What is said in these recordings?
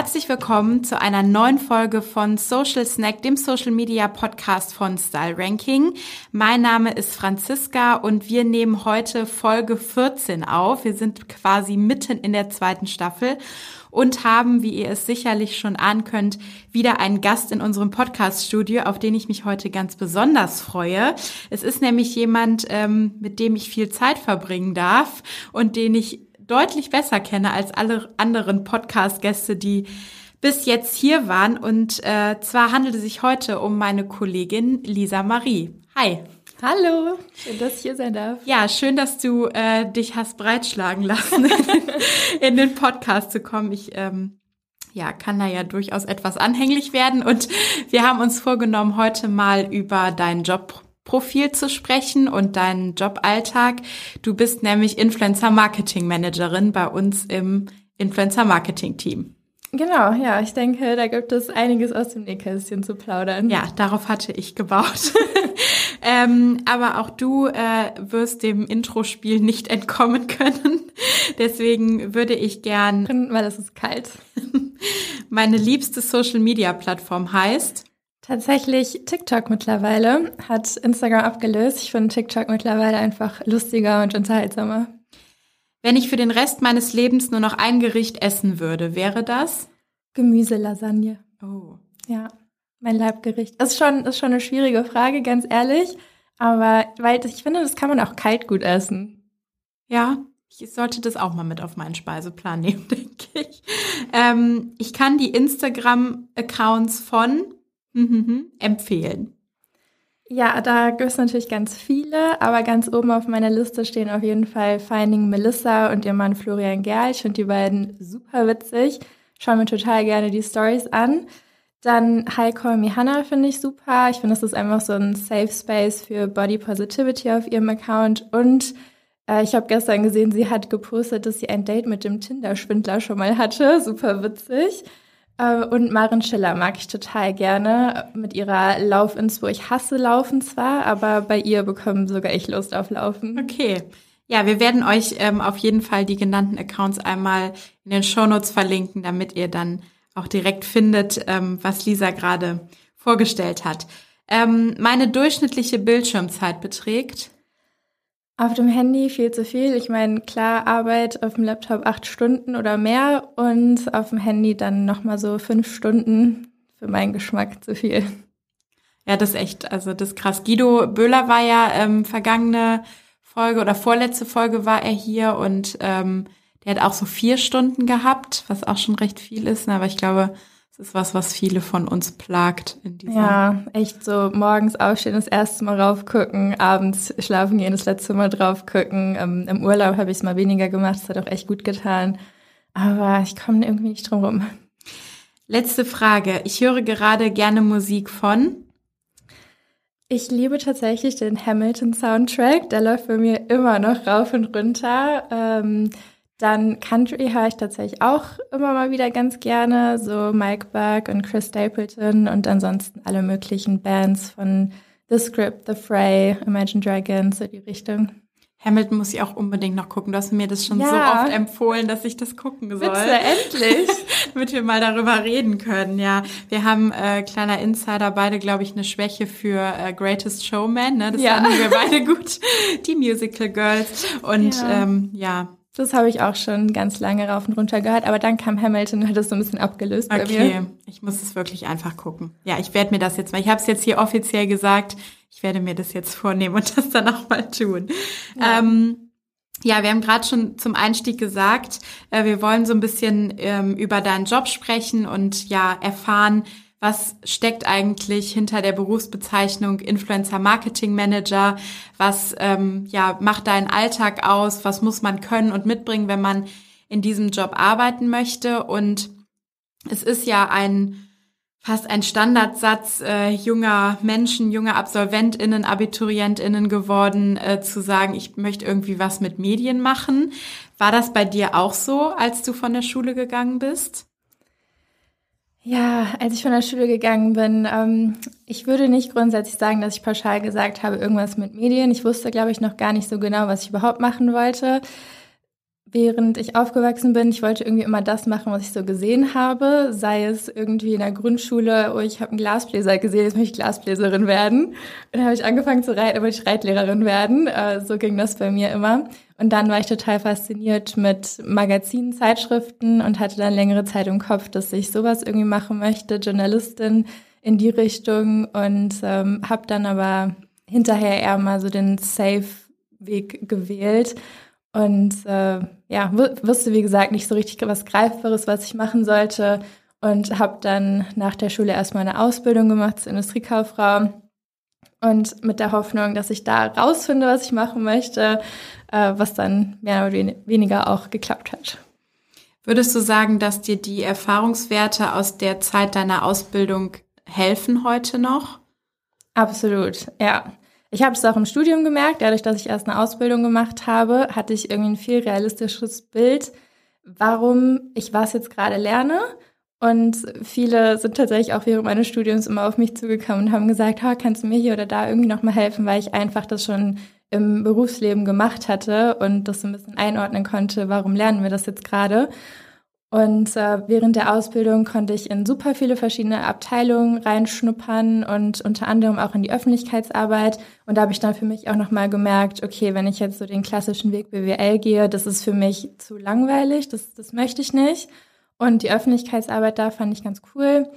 Herzlich willkommen zu einer neuen Folge von Social Snack, dem Social Media Podcast von Style Ranking. Mein Name ist Franziska und wir nehmen heute Folge 14 auf. Wir sind quasi mitten in der zweiten Staffel und haben, wie ihr es sicherlich schon ahnen könnt, wieder einen Gast in unserem Podcast-Studio, auf den ich mich heute ganz besonders freue. Es ist nämlich jemand, ähm, mit dem ich viel Zeit verbringen darf und den ich deutlich besser kenne als alle anderen Podcast-Gäste, die bis jetzt hier waren. Und äh, zwar handelt es sich heute um meine Kollegin Lisa Marie. Hi. Hallo, schön, dass ich hier sein darf. Ja, schön, dass du äh, dich hast breitschlagen lassen, in den Podcast zu kommen. Ich ähm, ja, kann da ja durchaus etwas anhänglich werden. Und wir haben uns vorgenommen, heute mal über deinen Job Profil zu sprechen und deinen Joballtag. Du bist nämlich Influencer Marketing Managerin bei uns im Influencer Marketing Team. Genau, ja, ich denke, da gibt es einiges aus dem Nähkästchen zu plaudern. Ja, darauf hatte ich gebaut. ähm, aber auch du äh, wirst dem Intro-Spiel nicht entkommen können. Deswegen würde ich gern. Weil es ist kalt. Meine liebste Social-Media-Plattform heißt Tatsächlich TikTok mittlerweile hat Instagram abgelöst. Ich finde TikTok mittlerweile einfach lustiger und unterhaltsamer. Wenn ich für den Rest meines Lebens nur noch ein Gericht essen würde, wäre das? Gemüselasagne. Oh. Ja, mein Leibgericht. Das ist schon, ist schon eine schwierige Frage, ganz ehrlich. Aber weil ich finde, das kann man auch kalt gut essen. Ja, ich sollte das auch mal mit auf meinen Speiseplan nehmen, denke ich. Ähm, ich kann die Instagram-Accounts von Mhm, empfehlen? Ja, da gibt es natürlich ganz viele, aber ganz oben auf meiner Liste stehen auf jeden Fall Finding Melissa und ihr Mann Florian Gerl. Ich finde die beiden super witzig. Schaue mir total gerne die Stories an. Dann Hi Call Me Hannah finde ich super. Ich finde, das ist einfach so ein Safe Space für Body Positivity auf ihrem Account. Und äh, ich habe gestern gesehen, sie hat gepostet, dass sie ein Date mit dem Tinder-Schwindler schon mal hatte. Super witzig. Äh, und Maren Schiller mag ich total gerne mit ihrer Lauf-Ins, wo ich hasse Laufen zwar, aber bei ihr bekommen sogar ich Lust auf Laufen. Okay. Ja, wir werden euch ähm, auf jeden Fall die genannten Accounts einmal in den Shownotes verlinken, damit ihr dann auch direkt findet, ähm, was Lisa gerade vorgestellt hat. Ähm, meine durchschnittliche Bildschirmzeit beträgt auf dem Handy viel zu viel. Ich meine, klar, Arbeit auf dem Laptop acht Stunden oder mehr und auf dem Handy dann nochmal so fünf Stunden. Für meinen Geschmack zu viel. Ja, das ist echt, also das ist krass. Guido Böhler war ja ähm, vergangene Folge oder vorletzte Folge war er hier und ähm, der hat auch so vier Stunden gehabt, was auch schon recht viel ist. Ne? Aber ich glaube, ist was, was viele von uns plagt in dieser. Ja, echt so morgens aufstehen, das erste Mal raufgucken, abends schlafen gehen, das letzte Mal drauf gucken. Ähm, Im Urlaub habe ich es mal weniger gemacht, das hat auch echt gut getan. Aber ich komme irgendwie nicht drum rum. Letzte Frage. Ich höre gerade gerne Musik von. Ich liebe tatsächlich den Hamilton-Soundtrack. Der läuft bei mir immer noch rauf und runter. Ähm, dann Country höre ich tatsächlich auch immer mal wieder ganz gerne, so Mike Berg und Chris Stapleton und ansonsten alle möglichen Bands von The Script, The Fray, Imagine Dragons, so die Richtung. Hamilton muss ich auch unbedingt noch gucken. Du hast mir das schon ja. so oft empfohlen, dass ich das gucken soll. Bitte, endlich. Damit wir mal darüber reden können, ja. Wir haben, äh, kleiner Insider, beide, glaube ich, eine Schwäche für äh, Greatest Showman. Ne? Das ja. fanden wir beide gut. Die Musical Girls. Und ja, ähm, ja das habe ich auch schon ganz lange rauf und runter gehört, aber dann kam Hamilton und hat das so ein bisschen abgelöst okay. bei mir. ich muss es wirklich einfach gucken. Ja, ich werde mir das jetzt mal, ich habe es jetzt hier offiziell gesagt, ich werde mir das jetzt vornehmen und das dann auch mal tun. Ja. Ähm, ja, wir haben gerade schon zum Einstieg gesagt, äh, wir wollen so ein bisschen ähm, über deinen Job sprechen und ja erfahren, was steckt eigentlich hinter der Berufsbezeichnung Influencer Marketing Manager, was ähm, ja macht deinen Alltag aus, was muss man können und mitbringen, wenn man in diesem Job arbeiten möchte und es ist ja ein fast ein Standardsatz äh, junger Menschen, junger AbsolventInnen, AbiturientInnen geworden, äh, zu sagen, ich möchte irgendwie was mit Medien machen. War das bei dir auch so, als du von der Schule gegangen bist? Ja, als ich von der Schule gegangen bin, ähm, ich würde nicht grundsätzlich sagen, dass ich pauschal gesagt habe, irgendwas mit Medien. Ich wusste, glaube ich, noch gar nicht so genau, was ich überhaupt machen wollte während ich aufgewachsen bin, ich wollte irgendwie immer das machen, was ich so gesehen habe, sei es irgendwie in der Grundschule, oh, ich habe einen Glasbläser gesehen, jetzt möchte ich Glasbläserin werden. Dann habe ich angefangen zu reiten, wollte ich Reitlehrerin werden. Äh, so ging das bei mir immer. Und dann war ich total fasziniert mit Magazinen, Zeitschriften und hatte dann längere Zeit im Kopf, dass ich sowas irgendwie machen möchte, Journalistin in die Richtung und ähm, habe dann aber hinterher eher mal so den Safe-Weg gewählt und äh, ja, wusste wie gesagt nicht so richtig was Greifbares, was ich machen sollte und habe dann nach der Schule erstmal eine Ausbildung gemacht zur Industriekauffrau und mit der Hoffnung, dass ich da rausfinde, was ich machen möchte, äh, was dann mehr oder weniger auch geklappt hat. Würdest du sagen, dass dir die Erfahrungswerte aus der Zeit deiner Ausbildung helfen heute noch? Absolut, ja. Ich habe es auch im Studium gemerkt, dadurch, dass ich erst eine Ausbildung gemacht habe, hatte ich irgendwie ein viel realistischeres Bild, warum ich was jetzt gerade lerne. Und viele sind tatsächlich auch während meines Studiums immer auf mich zugekommen und haben gesagt, oh, kannst du mir hier oder da irgendwie nochmal helfen, weil ich einfach das schon im Berufsleben gemacht hatte und das so ein bisschen einordnen konnte, warum lernen wir das jetzt gerade. Und äh, während der Ausbildung konnte ich in super viele verschiedene Abteilungen reinschnuppern und unter anderem auch in die Öffentlichkeitsarbeit. Und da habe ich dann für mich auch nochmal gemerkt, okay, wenn ich jetzt so den klassischen Weg BWL gehe, das ist für mich zu langweilig, das, das möchte ich nicht. Und die Öffentlichkeitsarbeit da fand ich ganz cool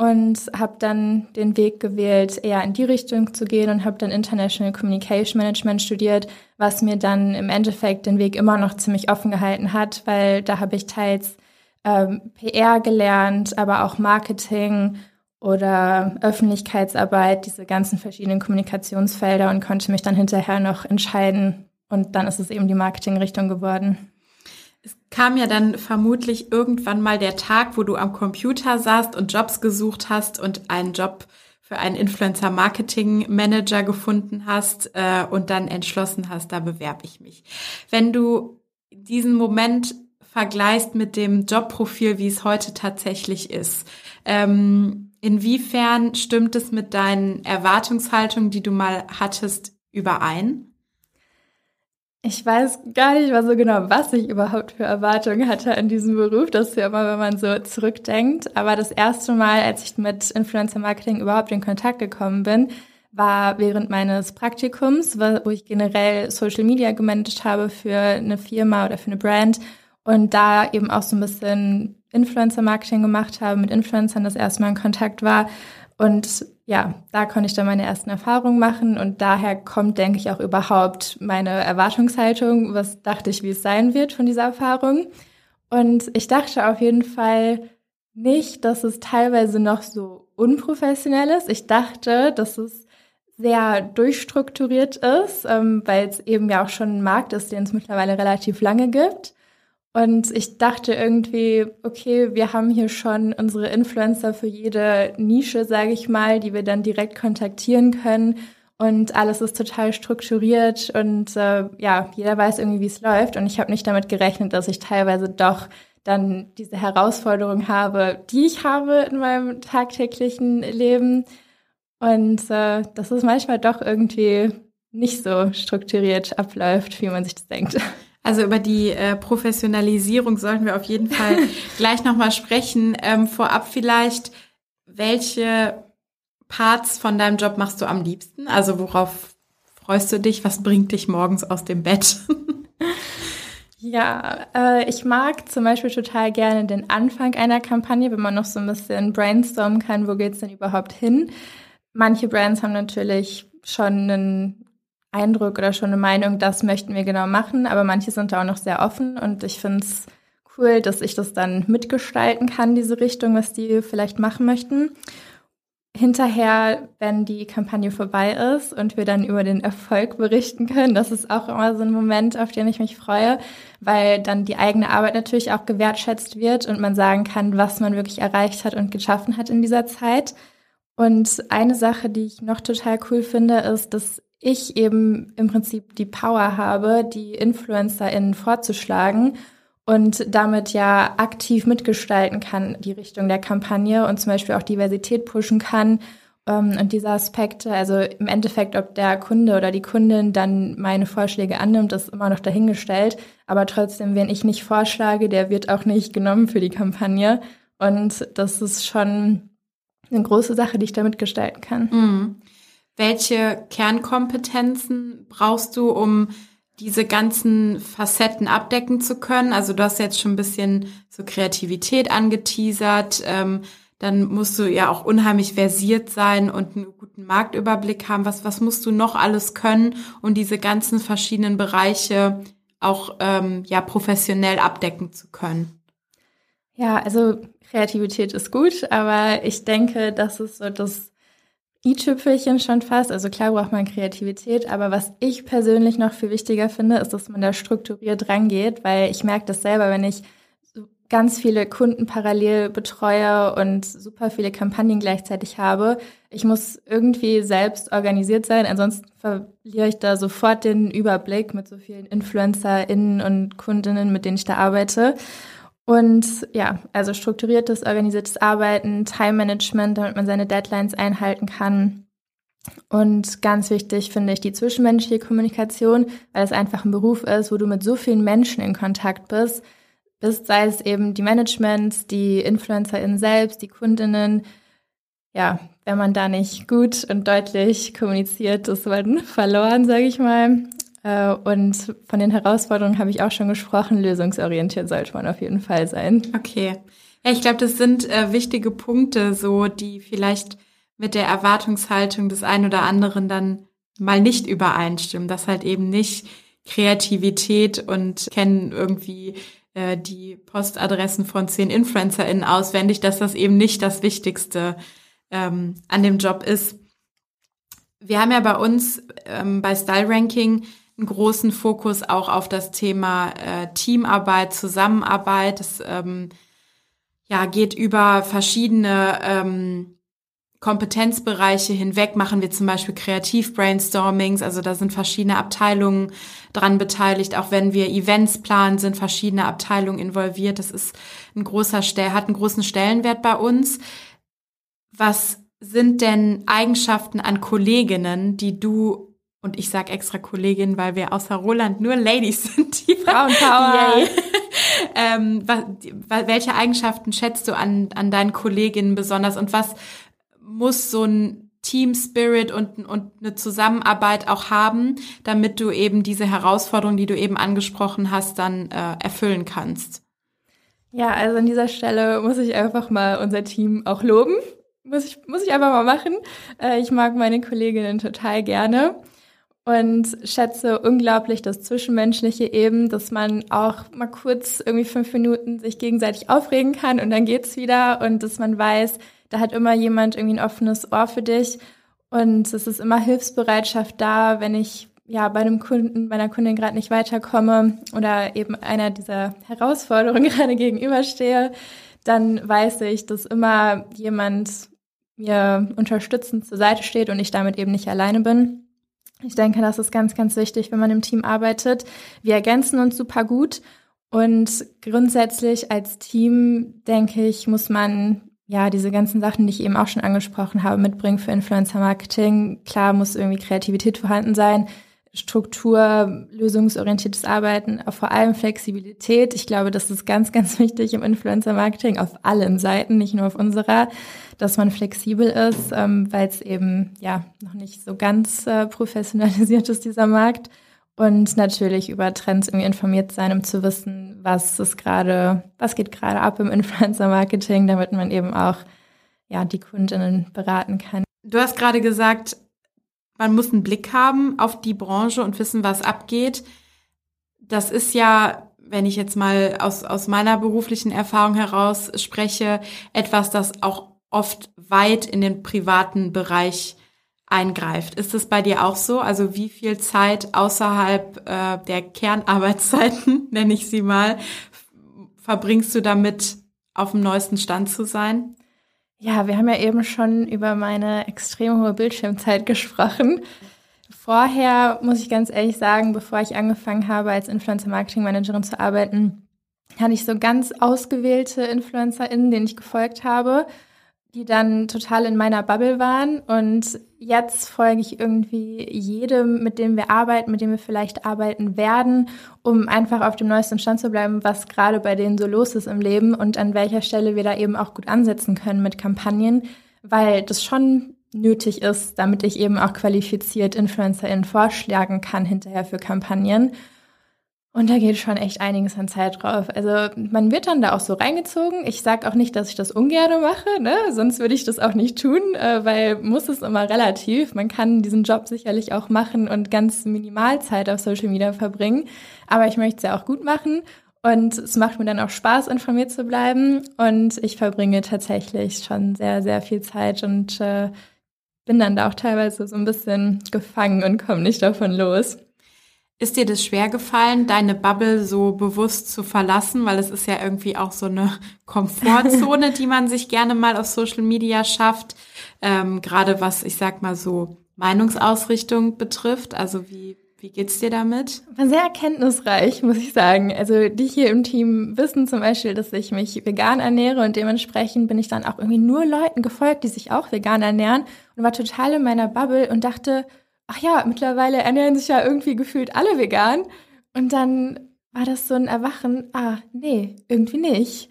und habe dann den Weg gewählt, eher in die Richtung zu gehen und habe dann International Communication Management studiert, was mir dann im Endeffekt den Weg immer noch ziemlich offen gehalten hat, weil da habe ich teils ähm, PR gelernt, aber auch Marketing oder Öffentlichkeitsarbeit, diese ganzen verschiedenen Kommunikationsfelder und konnte mich dann hinterher noch entscheiden. Und dann ist es eben die Marketingrichtung geworden. Es kam ja dann vermutlich irgendwann mal der Tag, wo du am Computer saßt und Jobs gesucht hast und einen Job für einen Influencer-Marketing-Manager gefunden hast äh, und dann entschlossen hast, da bewerbe ich mich. Wenn du diesen Moment vergleichst mit dem Jobprofil, wie es heute tatsächlich ist, ähm, inwiefern stimmt es mit deinen Erwartungshaltungen, die du mal hattest, überein? Ich weiß gar nicht mal so genau, was ich überhaupt für Erwartungen hatte an diesem Beruf. Das ist ja immer, wenn man so zurückdenkt. Aber das erste Mal, als ich mit Influencer Marketing überhaupt in Kontakt gekommen bin, war während meines Praktikums, wo ich generell Social Media gemanagt habe für eine Firma oder für eine Brand und da eben auch so ein bisschen Influencer Marketing gemacht habe, mit Influencern das erste Mal in Kontakt war. Und ja, da konnte ich dann meine ersten Erfahrungen machen und daher kommt, denke ich, auch überhaupt meine Erwartungshaltung, was dachte ich, wie es sein wird von dieser Erfahrung. Und ich dachte auf jeden Fall nicht, dass es teilweise noch so unprofessionell ist. Ich dachte, dass es sehr durchstrukturiert ist, ähm, weil es eben ja auch schon ein Markt ist, den es mittlerweile relativ lange gibt. Und ich dachte irgendwie, okay, wir haben hier schon unsere Influencer für jede Nische, sage ich mal, die wir dann direkt kontaktieren können. Und alles ist total strukturiert und äh, ja, jeder weiß irgendwie, wie es läuft. Und ich habe nicht damit gerechnet, dass ich teilweise doch dann diese Herausforderung habe, die ich habe in meinem tagtäglichen Leben. Und äh, dass es manchmal doch irgendwie nicht so strukturiert abläuft, wie man sich das denkt. Also über die äh, Professionalisierung sollten wir auf jeden Fall gleich nochmal sprechen. Ähm, vorab vielleicht, welche Parts von deinem Job machst du am liebsten? Also worauf freust du dich? Was bringt dich morgens aus dem Bett? Ja, äh, ich mag zum Beispiel total gerne den Anfang einer Kampagne, wenn man noch so ein bisschen brainstormen kann, wo geht's denn überhaupt hin. Manche Brands haben natürlich schon einen Eindruck oder schon eine Meinung, das möchten wir genau machen, aber manche sind da auch noch sehr offen und ich finde es cool, dass ich das dann mitgestalten kann, diese Richtung, was die vielleicht machen möchten. hinterher, wenn die Kampagne vorbei ist und wir dann über den Erfolg berichten können, das ist auch immer so ein Moment, auf den ich mich freue, weil dann die eigene Arbeit natürlich auch gewertschätzt wird und man sagen kann, was man wirklich erreicht hat und geschaffen hat in dieser Zeit. Und eine Sache, die ich noch total cool finde, ist, dass ich eben im Prinzip die Power habe, die InfluencerInnen vorzuschlagen und damit ja aktiv mitgestalten kann, die Richtung der Kampagne und zum Beispiel auch Diversität pushen kann. Ähm, und diese Aspekte, also im Endeffekt, ob der Kunde oder die Kundin dann meine Vorschläge annimmt, ist immer noch dahingestellt. Aber trotzdem, wenn ich nicht vorschlage, der wird auch nicht genommen für die Kampagne. Und das ist schon eine große Sache, die ich da mitgestalten kann. Mhm. Welche Kernkompetenzen brauchst du, um diese ganzen Facetten abdecken zu können? Also du hast jetzt schon ein bisschen so Kreativität angeteasert. Ähm, dann musst du ja auch unheimlich versiert sein und einen guten Marktüberblick haben. Was, was musst du noch alles können, um diese ganzen verschiedenen Bereiche auch ähm, ja professionell abdecken zu können? Ja, also Kreativität ist gut, aber ich denke, das ist so das i-Tüpfelchen schon fast. Also klar braucht man Kreativität, aber was ich persönlich noch viel wichtiger finde, ist, dass man da strukturiert rangeht, weil ich merke das selber, wenn ich ganz viele Kunden parallel betreue und super viele Kampagnen gleichzeitig habe. Ich muss irgendwie selbst organisiert sein, ansonsten verliere ich da sofort den Überblick mit so vielen InfluencerInnen und Kundinnen, mit denen ich da arbeite. Und ja, also strukturiertes, organisiertes Arbeiten, Time Management, damit man seine Deadlines einhalten kann. Und ganz wichtig finde ich die zwischenmenschliche Kommunikation, weil es einfach ein Beruf ist, wo du mit so vielen Menschen in Kontakt bist, bist sei es eben die Managements, die InfluencerInnen selbst, die Kundinnen. Ja, wenn man da nicht gut und deutlich kommuniziert, ist man verloren, sage ich mal. Äh, und von den Herausforderungen habe ich auch schon gesprochen. Lösungsorientiert sollte man auf jeden Fall sein. Okay. Ja, ich glaube, das sind äh, wichtige Punkte, so die vielleicht mit der Erwartungshaltung des einen oder anderen dann mal nicht übereinstimmen, dass halt eben nicht Kreativität und kennen irgendwie äh, die Postadressen von zehn InfluencerInnen auswendig, dass das eben nicht das Wichtigste ähm, an dem Job ist. Wir haben ja bei uns ähm, bei Style Ranking einen großen Fokus auch auf das Thema äh, Teamarbeit, Zusammenarbeit. Das ähm, ja, geht über verschiedene ähm, Kompetenzbereiche hinweg. Machen wir zum Beispiel Kreativ-Brainstormings, also da sind verschiedene Abteilungen dran beteiligt. Auch wenn wir Events planen, sind verschiedene Abteilungen involviert. Das ist ein großer Stell, hat einen großen Stellenwert bei uns. Was sind denn Eigenschaften an Kolleginnen, die du und ich sag extra Kollegin, weil wir außer Roland nur Ladies sind. Die Frauenpower. ähm, welche Eigenschaften schätzt du an, an deinen Kolleginnen besonders und was muss so ein Team Spirit und, und eine Zusammenarbeit auch haben, damit du eben diese Herausforderung, die du eben angesprochen hast, dann äh, erfüllen kannst? Ja, also an dieser Stelle muss ich einfach mal unser Team auch loben. Muss ich, muss ich einfach mal machen. Äh, ich mag meine Kolleginnen total gerne und schätze unglaublich das Zwischenmenschliche eben, dass man auch mal kurz irgendwie fünf Minuten sich gegenseitig aufregen kann und dann geht's wieder und dass man weiß, da hat immer jemand irgendwie ein offenes Ohr für dich und es ist immer Hilfsbereitschaft da, wenn ich ja bei einem Kunden, bei einer Kundin gerade nicht weiterkomme oder eben einer dieser Herausforderungen gerade gegenüberstehe, dann weiß ich, dass immer jemand mir unterstützend zur Seite steht und ich damit eben nicht alleine bin. Ich denke, das ist ganz, ganz wichtig, wenn man im Team arbeitet. Wir ergänzen uns super gut und grundsätzlich als Team, denke ich, muss man ja diese ganzen Sachen, die ich eben auch schon angesprochen habe, mitbringen für Influencer Marketing. Klar muss irgendwie Kreativität vorhanden sein. Struktur, lösungsorientiertes Arbeiten, vor allem Flexibilität. Ich glaube, das ist ganz, ganz wichtig im Influencer-Marketing auf allen Seiten, nicht nur auf unserer, dass man flexibel ist, ähm, weil es eben ja noch nicht so ganz äh, professionalisiert ist, dieser Markt. Und natürlich über Trends irgendwie informiert sein, um zu wissen, was ist gerade, was geht gerade ab im Influencer-Marketing, damit man eben auch ja die Kundinnen beraten kann. Du hast gerade gesagt, man muss einen Blick haben auf die Branche und wissen, was abgeht. Das ist ja, wenn ich jetzt mal aus, aus meiner beruflichen Erfahrung heraus spreche, etwas, das auch oft weit in den privaten Bereich eingreift. Ist es bei dir auch so? Also wie viel Zeit außerhalb äh, der Kernarbeitszeiten, nenne ich sie mal, verbringst du damit, auf dem neuesten Stand zu sein? Ja, wir haben ja eben schon über meine extrem hohe Bildschirmzeit gesprochen. Vorher muss ich ganz ehrlich sagen, bevor ich angefangen habe, als Influencer Marketing Managerin zu arbeiten, hatte ich so ganz ausgewählte InfluencerInnen, denen ich gefolgt habe die dann total in meiner Bubble waren. Und jetzt folge ich irgendwie jedem, mit dem wir arbeiten, mit dem wir vielleicht arbeiten werden, um einfach auf dem neuesten Stand zu bleiben, was gerade bei denen so los ist im Leben und an welcher Stelle wir da eben auch gut ansetzen können mit Kampagnen, weil das schon nötig ist, damit ich eben auch qualifiziert InfluencerInnen vorschlagen kann hinterher für Kampagnen. Und da geht schon echt einiges an Zeit drauf. Also man wird dann da auch so reingezogen. Ich sage auch nicht, dass ich das ungern mache, ne? sonst würde ich das auch nicht tun, äh, weil muss es immer relativ. Man kann diesen Job sicherlich auch machen und ganz minimal Zeit auf Social Media verbringen. Aber ich möchte es ja auch gut machen. Und es macht mir dann auch Spaß, informiert zu bleiben. Und ich verbringe tatsächlich schon sehr, sehr viel Zeit und äh, bin dann da auch teilweise so ein bisschen gefangen und komme nicht davon los. Ist dir das schwer gefallen, deine Bubble so bewusst zu verlassen? Weil es ist ja irgendwie auch so eine Komfortzone, die man sich gerne mal auf Social Media schafft. Ähm, Gerade was, ich sag mal so, Meinungsausrichtung betrifft. Also wie, wie geht's dir damit? War sehr erkenntnisreich, muss ich sagen. Also die hier im Team wissen zum Beispiel, dass ich mich vegan ernähre und dementsprechend bin ich dann auch irgendwie nur Leuten gefolgt, die sich auch vegan ernähren und war total in meiner Bubble und dachte, ach ja, mittlerweile ernähren sich ja irgendwie gefühlt alle vegan. Und dann war das so ein Erwachen, ah, nee, irgendwie nicht.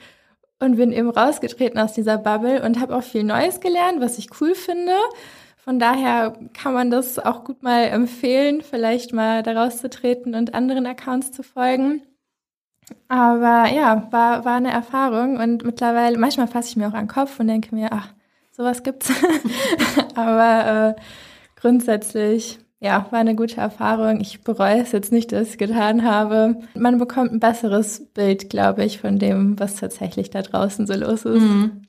Und bin eben rausgetreten aus dieser Bubble und habe auch viel Neues gelernt, was ich cool finde. Von daher kann man das auch gut mal empfehlen, vielleicht mal da rauszutreten und anderen Accounts zu folgen. Aber ja, war, war eine Erfahrung und mittlerweile, manchmal fasse ich mir auch an den Kopf und denke mir, ach, sowas gibt's. Aber äh, grundsätzlich, ja, war eine gute Erfahrung. Ich bereue es jetzt nicht, dass ich es getan habe. Man bekommt ein besseres Bild, glaube ich, von dem, was tatsächlich da draußen so los ist. Mhm.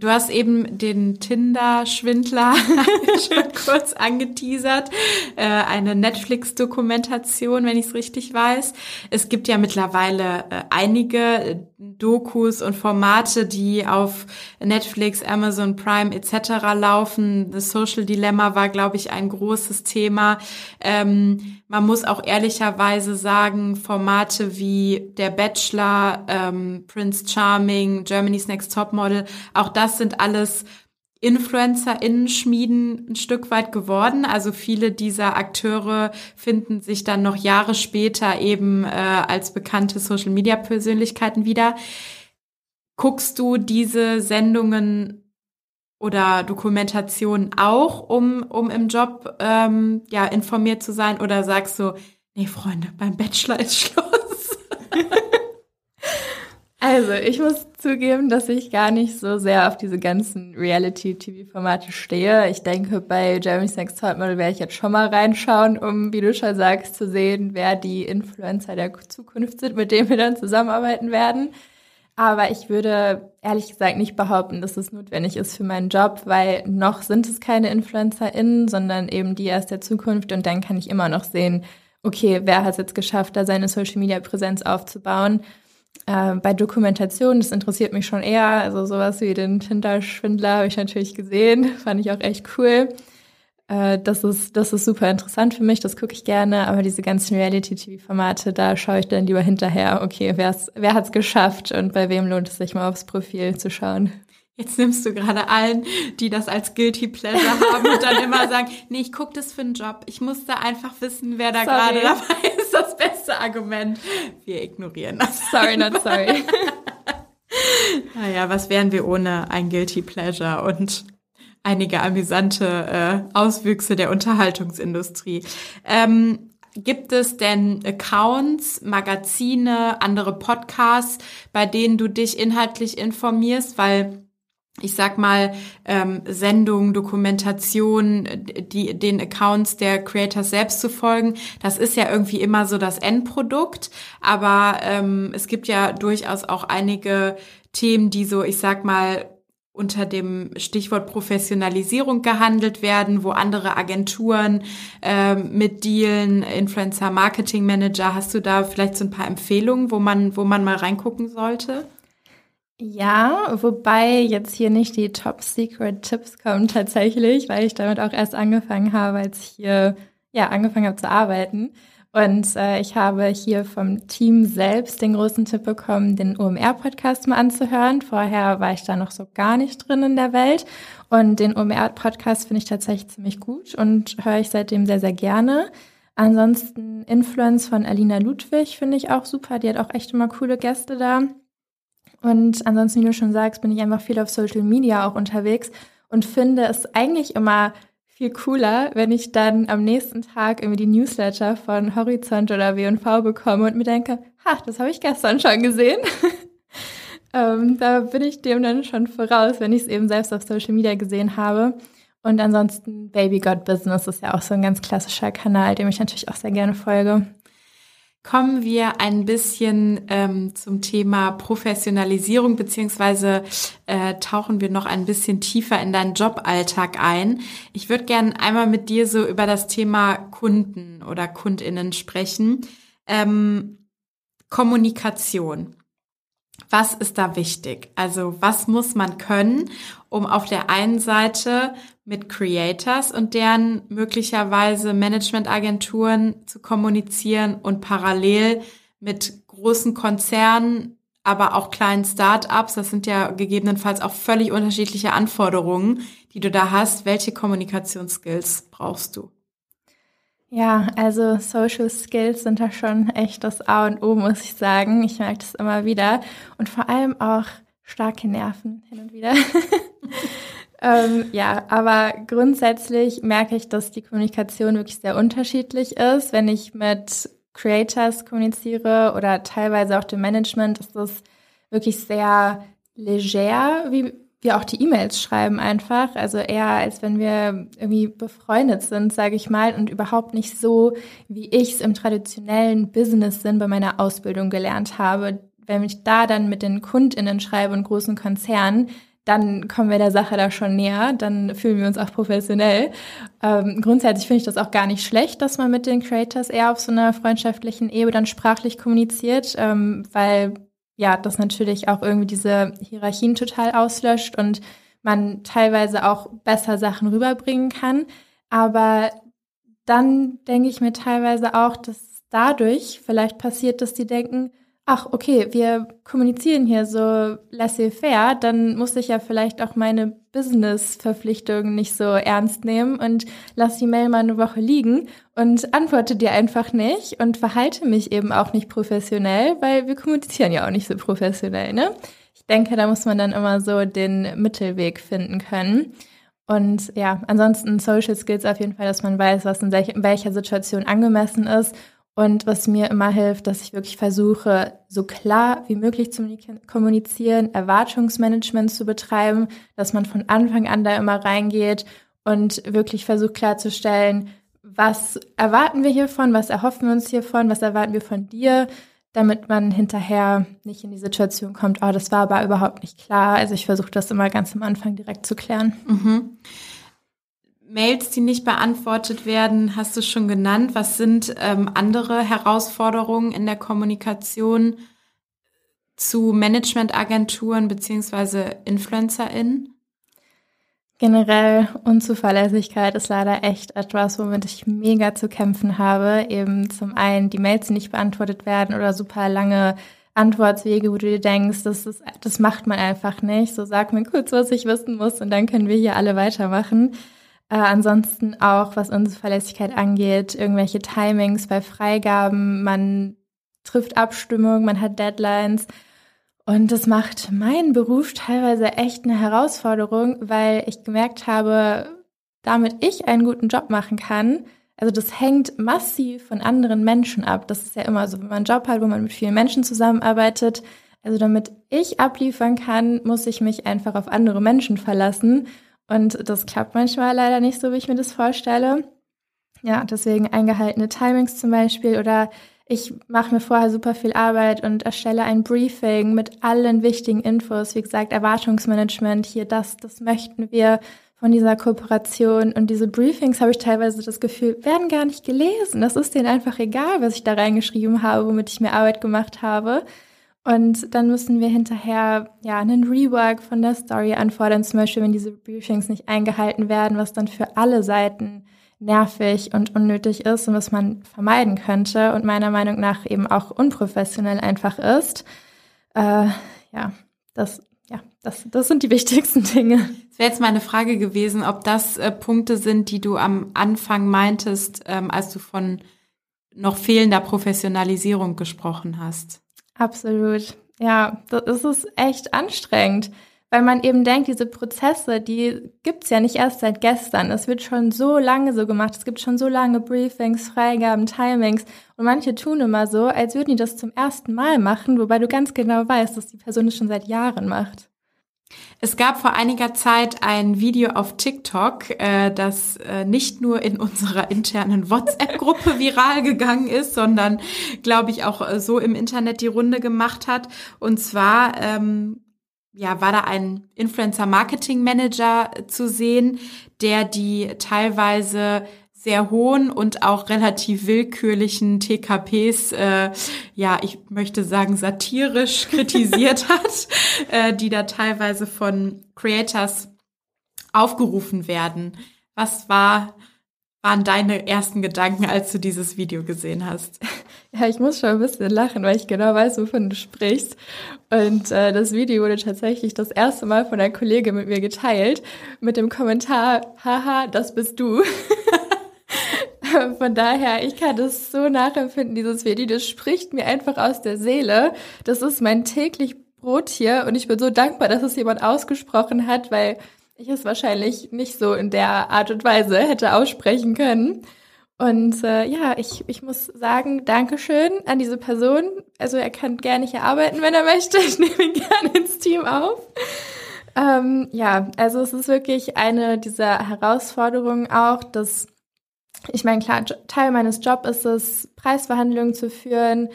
Du hast eben den Tinder-Schwindler schon kurz angeteasert, äh, eine Netflix-Dokumentation, wenn ich es richtig weiß. Es gibt ja mittlerweile äh, einige Dokus und Formate, die auf Netflix, Amazon Prime etc. laufen. The Social Dilemma war, glaube ich, ein großes Thema. Ähm, man muss auch ehrlicherweise sagen, Formate wie Der Bachelor, ähm, Prince Charming, Germany's Next Topmodel, auch das sind alles InfluencerInnen-Schmieden ein Stück weit geworden. Also viele dieser Akteure finden sich dann noch Jahre später eben äh, als bekannte Social-Media-Persönlichkeiten wieder. Guckst du diese Sendungen oder Dokumentation auch, um, um im Job ähm, ja informiert zu sein? Oder sagst du, nee, Freunde, beim Bachelor ist Schluss? also, ich muss zugeben, dass ich gar nicht so sehr auf diese ganzen Reality-TV-Formate stehe. Ich denke, bei Jeremy's Next Topmodel werde ich jetzt schon mal reinschauen, um, wie du schon sagst, zu sehen, wer die Influencer der Zukunft sind, mit denen wir dann zusammenarbeiten werden. Aber ich würde ehrlich gesagt nicht behaupten, dass es notwendig ist für meinen Job, weil noch sind es keine InfluencerInnen, sondern eben die aus der Zukunft. Und dann kann ich immer noch sehen, okay, wer hat es jetzt geschafft, da seine Social-Media-Präsenz aufzubauen. Äh, bei Dokumentation, das interessiert mich schon eher. Also sowas wie den Tinder-Schwindler habe ich natürlich gesehen, fand ich auch echt cool. Äh, das ist, das ist super interessant für mich, das gucke ich gerne, aber diese ganzen Reality-TV-Formate, da schaue ich dann lieber hinterher, okay, wer's, wer hat's geschafft und bei wem lohnt es sich mal aufs Profil zu schauen. Jetzt nimmst du gerade allen, die das als Guilty Pleasure haben und dann immer sagen, nee, ich gucke das für einen Job. Ich muss da einfach wissen, wer da gerade dabei ist. Das beste Argument. Wir ignorieren das. Sorry, not sorry. naja, was wären wir ohne ein Guilty Pleasure und einige amüsante äh, Auswüchse der Unterhaltungsindustrie. Ähm, gibt es denn Accounts, Magazine, andere Podcasts, bei denen du dich inhaltlich informierst? Weil ich sag mal, ähm, Sendungen, Dokumentation, die, den Accounts der Creators selbst zu folgen, das ist ja irgendwie immer so das Endprodukt. Aber ähm, es gibt ja durchaus auch einige Themen, die so, ich sag mal, unter dem Stichwort Professionalisierung gehandelt werden, wo andere Agenturen äh, mit dealen, Influencer Marketing Manager. Hast du da vielleicht so ein paar Empfehlungen, wo man, wo man mal reingucken sollte? Ja, wobei jetzt hier nicht die Top Secret Tipps kommen tatsächlich, weil ich damit auch erst angefangen habe, als ich hier ja angefangen habe zu arbeiten. Und äh, ich habe hier vom Team selbst den großen Tipp bekommen, den OMR-Podcast mal anzuhören. Vorher war ich da noch so gar nicht drin in der Welt. Und den OMR-Podcast finde ich tatsächlich ziemlich gut und höre ich seitdem sehr, sehr gerne. Ansonsten Influence von Alina Ludwig finde ich auch super. Die hat auch echt immer coole Gäste da. Und ansonsten, wie du schon sagst, bin ich einfach viel auf Social Media auch unterwegs und finde es eigentlich immer viel cooler, wenn ich dann am nächsten Tag irgendwie die Newsletter von Horizont oder W&V bekomme und mir denke, ha, das habe ich gestern schon gesehen. ähm, da bin ich dem dann schon voraus, wenn ich es eben selbst auf Social Media gesehen habe. Und ansonsten Baby God Business ist ja auch so ein ganz klassischer Kanal, dem ich natürlich auch sehr gerne folge. Kommen wir ein bisschen ähm, zum Thema Professionalisierung, beziehungsweise äh, tauchen wir noch ein bisschen tiefer in deinen Joballtag ein. Ich würde gerne einmal mit dir so über das Thema Kunden oder Kundinnen sprechen. Ähm, Kommunikation. Was ist da wichtig? Also was muss man können, um auf der einen Seite mit Creators und deren möglicherweise Managementagenturen zu kommunizieren und parallel mit großen Konzernen, aber auch kleinen Start-ups. Das sind ja gegebenenfalls auch völlig unterschiedliche Anforderungen, die du da hast. Welche Kommunikationsskills brauchst du? Ja, also Social Skills sind da schon echt das A und O, muss ich sagen. Ich merke das immer wieder. Und vor allem auch starke Nerven hin und wieder. ähm, ja, aber grundsätzlich merke ich, dass die Kommunikation wirklich sehr unterschiedlich ist. Wenn ich mit Creators kommuniziere oder teilweise auch dem Management, ist das wirklich sehr leger, wie wir auch die E-Mails schreiben einfach. Also eher als wenn wir irgendwie befreundet sind, sage ich mal, und überhaupt nicht so, wie ich es im traditionellen Business-Sinn bei meiner Ausbildung gelernt habe. Wenn ich da dann mit den KundInnen schreibe und großen Konzernen, dann kommen wir der Sache da schon näher, dann fühlen wir uns auch professionell. Ähm, grundsätzlich finde ich das auch gar nicht schlecht, dass man mit den Creators eher auf so einer freundschaftlichen Ebene dann sprachlich kommuniziert, ähm, weil ja, das natürlich auch irgendwie diese Hierarchien total auslöscht und man teilweise auch besser Sachen rüberbringen kann. Aber dann denke ich mir teilweise auch, dass dadurch vielleicht passiert, dass die denken, ach, okay, wir kommunizieren hier so laissez-faire, dann muss ich ja vielleicht auch meine Business-Verpflichtungen nicht so ernst nehmen und lass die Mail mal eine Woche liegen und antworte dir einfach nicht und verhalte mich eben auch nicht professionell, weil wir kommunizieren ja auch nicht so professionell, ne? Ich denke, da muss man dann immer so den Mittelweg finden können. Und ja, ansonsten Social Skills auf jeden Fall, dass man weiß, was in welcher Situation angemessen ist und was mir immer hilft, dass ich wirklich versuche, so klar wie möglich zu kommunizieren, Erwartungsmanagement zu betreiben, dass man von Anfang an da immer reingeht und wirklich versucht klarzustellen, was erwarten wir hiervon, was erhoffen wir uns hiervon, was erwarten wir von dir, damit man hinterher nicht in die Situation kommt, oh, das war aber überhaupt nicht klar. Also ich versuche das immer ganz am Anfang direkt zu klären. Mhm. Mails, die nicht beantwortet werden, hast du schon genannt. Was sind ähm, andere Herausforderungen in der Kommunikation zu Managementagenturen beziehungsweise InfluencerInnen? Generell Unzuverlässigkeit ist leider echt etwas, womit ich mega zu kämpfen habe. Eben zum einen die Mails, die nicht beantwortet werden oder super lange Antwortwege, wo du dir denkst, das, ist, das macht man einfach nicht. So sag mir kurz, was ich wissen muss und dann können wir hier alle weitermachen. Äh, ansonsten auch, was unsere Verlässlichkeit angeht, irgendwelche Timings bei Freigaben, man trifft Abstimmung, man hat Deadlines. Und das macht meinen Beruf teilweise echt eine Herausforderung, weil ich gemerkt habe, damit ich einen guten Job machen kann, also das hängt massiv von anderen Menschen ab. Das ist ja immer so, wenn man einen Job hat, wo man mit vielen Menschen zusammenarbeitet. Also damit ich abliefern kann, muss ich mich einfach auf andere Menschen verlassen. Und das klappt manchmal leider nicht so, wie ich mir das vorstelle. Ja, deswegen eingehaltene Timings zum Beispiel oder ich mache mir vorher super viel Arbeit und erstelle ein Briefing mit allen wichtigen Infos. Wie gesagt, Erwartungsmanagement, hier das, das möchten wir von dieser Kooperation. Und diese Briefings habe ich teilweise das Gefühl, werden gar nicht gelesen. Das ist denen einfach egal, was ich da reingeschrieben habe, womit ich mir Arbeit gemacht habe. Und dann müssen wir hinterher ja einen Rework von der Story anfordern, zum Beispiel, wenn diese Briefings nicht eingehalten werden, was dann für alle Seiten nervig und unnötig ist und was man vermeiden könnte und meiner Meinung nach eben auch unprofessionell einfach ist. Äh, ja, das, ja, das, das sind die wichtigsten Dinge. Es wäre jetzt meine Frage gewesen, ob das äh, Punkte sind, die du am Anfang meintest, ähm, als du von noch fehlender Professionalisierung gesprochen hast. Absolut. Ja, das ist echt anstrengend. Weil man eben denkt, diese Prozesse, die gibt's ja nicht erst seit gestern. Es wird schon so lange so gemacht. Es gibt schon so lange Briefings, Freigaben, Timings. Und manche tun immer so, als würden die das zum ersten Mal machen, wobei du ganz genau weißt, dass die Person es schon seit Jahren macht. Es gab vor einiger Zeit ein Video auf TikTok, äh, das äh, nicht nur in unserer internen WhatsApp-Gruppe viral gegangen ist, sondern, glaube ich, auch äh, so im Internet die Runde gemacht hat. Und zwar ähm, ja, war da ein Influencer Marketing Manager zu sehen, der die teilweise sehr hohen und auch relativ willkürlichen TKPs, äh, ja, ich möchte sagen, satirisch kritisiert hat, äh, die da teilweise von Creators aufgerufen werden. Was war waren deine ersten Gedanken, als du dieses Video gesehen hast? Ja, ich muss schon ein bisschen lachen, weil ich genau weiß, wovon du sprichst. Und äh, das Video wurde tatsächlich das erste Mal von einer Kollegin mit mir geteilt, mit dem Kommentar, haha, das bist du. Von daher, ich kann das so nachempfinden, dieses Video. Das spricht mir einfach aus der Seele. Das ist mein täglich Brot hier und ich bin so dankbar, dass es jemand ausgesprochen hat, weil ich es wahrscheinlich nicht so in der Art und Weise hätte aussprechen können. Und äh, ja, ich, ich muss sagen, Dankeschön an diese Person. Also er kann gerne hier arbeiten, wenn er möchte. Ich nehme ihn gerne ins Team auf. Ähm, ja, also es ist wirklich eine dieser Herausforderungen auch, dass ich meine, klar, Teil meines Jobs ist es, Preisverhandlungen zu führen